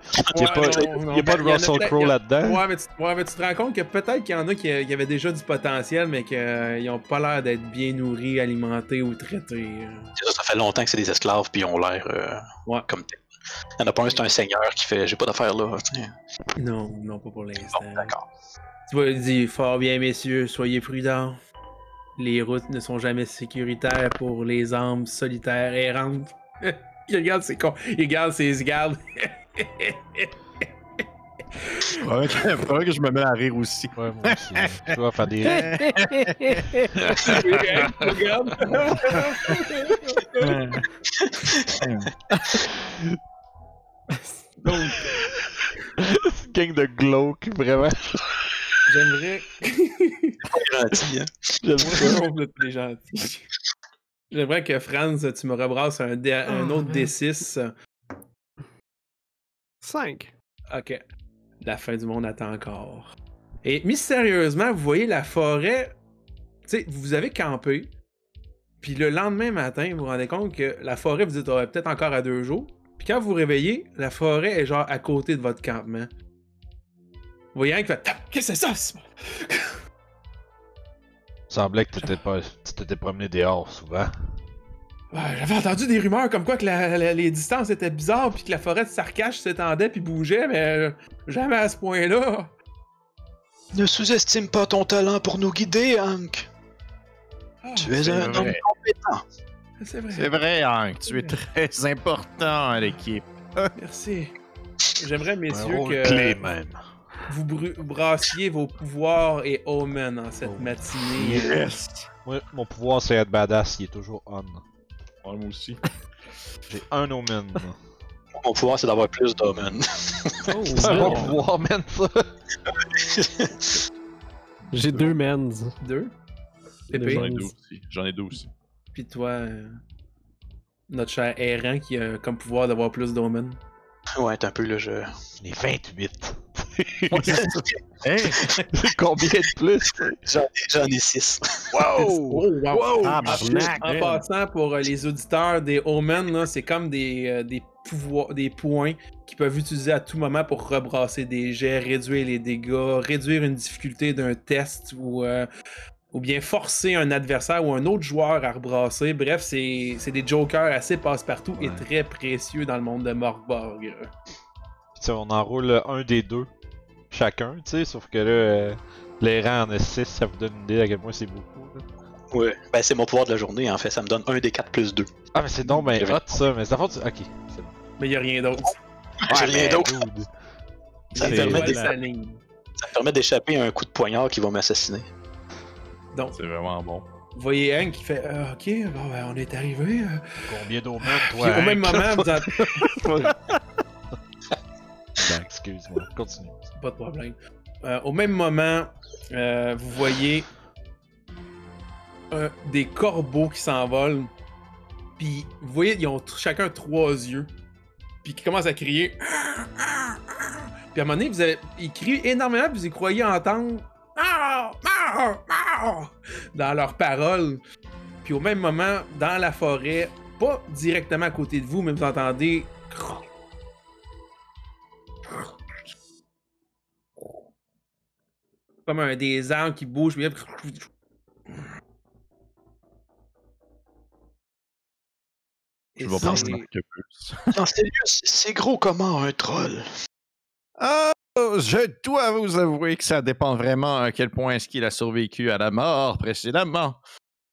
pas, non, non, y a pas de il a Russell Crowe il a- là-dedans. Ouais mais, tu, ouais, mais tu te rends compte que peut-être qu'il y en a qui, qui avaient déjà du potentiel, mais qu'ils ont pas l'air d'être bien nourris, alimentés ou traités. euh. C'est ça, ça fait longtemps que c'est des esclaves, puis ils ont l'air euh, Ouais. comme tel. Il y en a pas un, c'est un seigneur qui fait J'ai pas d'affaires là. tu sais. Non, non, pas pour l'instant. Bon, d'accord. Tu il dit Fort bien, messieurs, soyez prudents. Les routes ne sont jamais sécuritaires pour les âmes solitaires errantes. il regarde ses cons, il regarde ses gardes. Faudrait que, faudrait que je me mette à rire aussi. Ouais, moi aussi. Je vais faire des. regarde. Donc, gang de glauque, vraiment. J'aimerais. Gentil, hein. J'aime ça. Vous êtes les gentils. J'aimerais que Franz, tu me rebrasses un, dé- un autre D6. 5. Ok. La fin du monde attend encore. Et mystérieusement, vous voyez la forêt. Tu sais, vous avez campé. Puis le lendemain matin, vous vous rendez compte que la forêt, vous dites, Ah, peut-être encore à deux jours. Puis quand vous vous réveillez, la forêt est genre à côté de votre campement. Vous voyez un qui fait Qu'est-ce que c'est ça? Simon? semblait que t'étais pas, tu t'étais promené dehors souvent. Ouais, J'avais entendu des rumeurs comme quoi que la- la- les distances étaient bizarres, puis que la forêt de Sarkash s'étendait puis bougeait, mais euh, jamais à ce point-là. Ne sous-estime pas ton talent pour nous guider, Hank. Ah, Tu es un homme compétent. C'est vrai. C'est vrai, Hank, tu es très important à l'équipe. Merci. J'aimerais, messieurs, que clé, même. Vous brassiez vos pouvoirs et omen en cette Oh. matinée. Yes! Moi, mon pouvoir, c'est être badass, il est toujours on. Ouais, moi aussi. J'ai un omen. Mon pouvoir, c'est d'avoir plus d'hommes. Oh, C'est un bon pouvoir, man, ça. J'ai deux mens. Deux? J'en ai deux aussi. J'en ai deux aussi. Puis toi, euh, notre cher errant qui a comme pouvoir d'avoir plus d'omen. ouais, t'es un peu là, je. J'en ai 28. Hey! Combien de plus? J'en ai, six. Wow! Oh, wow. Tabarnak, En man. passant pour euh, les auditeurs des Omen, c'est comme des, euh, des pouvoirs, des points qu'ils peuvent utiliser à tout moment pour rebrasser des jets, réduire les dégâts, réduire une difficulté d'un test ou, euh, ou bien forcer un adversaire ou un autre joueur à rebrasser. Bref, c'est c'est des jokers assez passe-partout et très précieux dans le monde de Morgborg. On enroule un des deux chacun, tu sais, sauf que là, euh, les rangs en a 6, ça vous donne une idée à quel point c'est beaucoup. là. Ouais. Ben, c'est mon pouvoir de la journée, en fait. Ça me donne un des quatre plus deux. Ah, mais c'est donc ben hot ça, mais faute. du- Ok. c'est bon. Mais il a rien d'autre. J'ai rien d'autre. Ça me permet ça d'échapper à un coup de poignard qui va m'assassiner. Donc, C'est vraiment bon. vous voyez Hank qui fait euh, Ok, bon, ben, on est arrivé. euh. Combien d'aumônes, Puis toi? au même moment, vous entendez. Ben, excuse-moi, continue. Pas de problème. Euh, au même moment, euh, vous voyez euh, des corbeaux qui s'envolent. Puis vous voyez, ils ont chacun trois yeux. Puis qui commencent à crier. Puis à un moment donné, vous avez, ils crient énormément, puis vous y croyez entendre. Dans leurs paroles. Puis au même moment, dans la forêt, pas directement à côté de vous, mais vous entendez. Comme un des arbres qui bouge. puis- Je vais une marque plus. Non, sérieux, c'est c'est gros comment un troll? Ah, je dois vous avouer que ça dépend vraiment à quel point est-ce qu'il a survécu à la mort précédemment.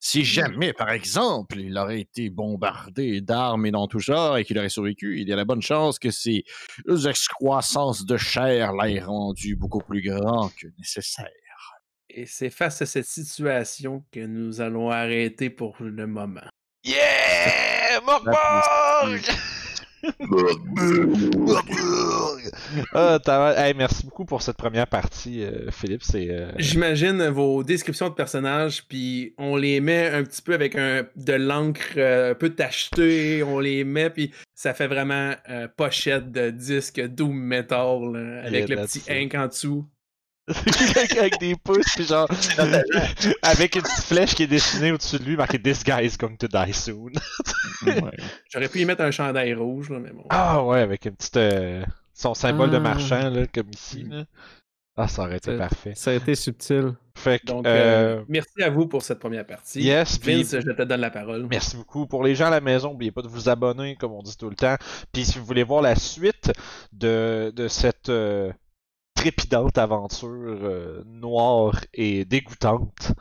Si jamais, par exemple, il aurait été bombardé d'armes et dans tout genre et qu'il aurait survécu, il y a la bonne chance que ses excroissances de chair l'aient rendu beaucoup plus grand que nécessaire. Et c'est face à cette situation que nous allons arrêter pour le moment. Yeah! Morgborg! Ah, hey, merci beaucoup pour cette première partie, euh, Philippe. C'est. euh, J'imagine vos descriptions de personnages, puis on les met un petit peu avec un, de l'encre euh, un peu tachetée, on les met, puis ça fait vraiment euh, pochette de disque Doom Metal là, avec le petit it. ink en dessous. avec, avec des pouces, puis genre. avec une petite flèche qui est dessinée au-dessus de lui, marqué This guy is going to die soon. Ouais. J'aurais pu y mettre un chandail rouge, là, mais bon. Ah ouais, avec une petite. euh, son symbole de Ah. marchand, là, comme ici. Là. Ah, ça aurait été parfait. Ça a été subtil. Fait que. Donc, euh, euh, merci à vous pour cette première partie. Yes, puis- Vince, je te donne la parole. Merci beaucoup. Pour les gens à la maison, n'oubliez pas de vous abonner, comme on dit tout le temps. Puis si vous voulez voir la suite de, de cette euh, trépidante aventure euh, noire et dégoûtante,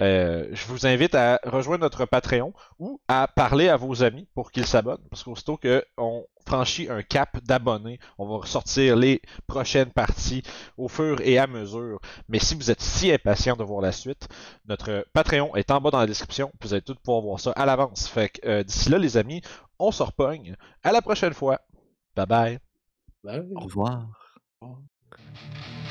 euh, je vous invite à rejoindre notre Patreon ou à parler à vos amis pour qu'ils s'abonnent. Parce qu'aussitôt qu'on franchit un cap d'abonnés, on va ressortir les prochaines parties au fur et à mesure. Mais si vous êtes si impatient de voir la suite, notre Patreon est en bas dans la description. Vous allez tous pouvoir voir ça à l'avance. Fait que euh, d'ici là, les amis, on se repogne. À la prochaine fois. Bye bye. Bye. Au revoir. Au revoir. Network.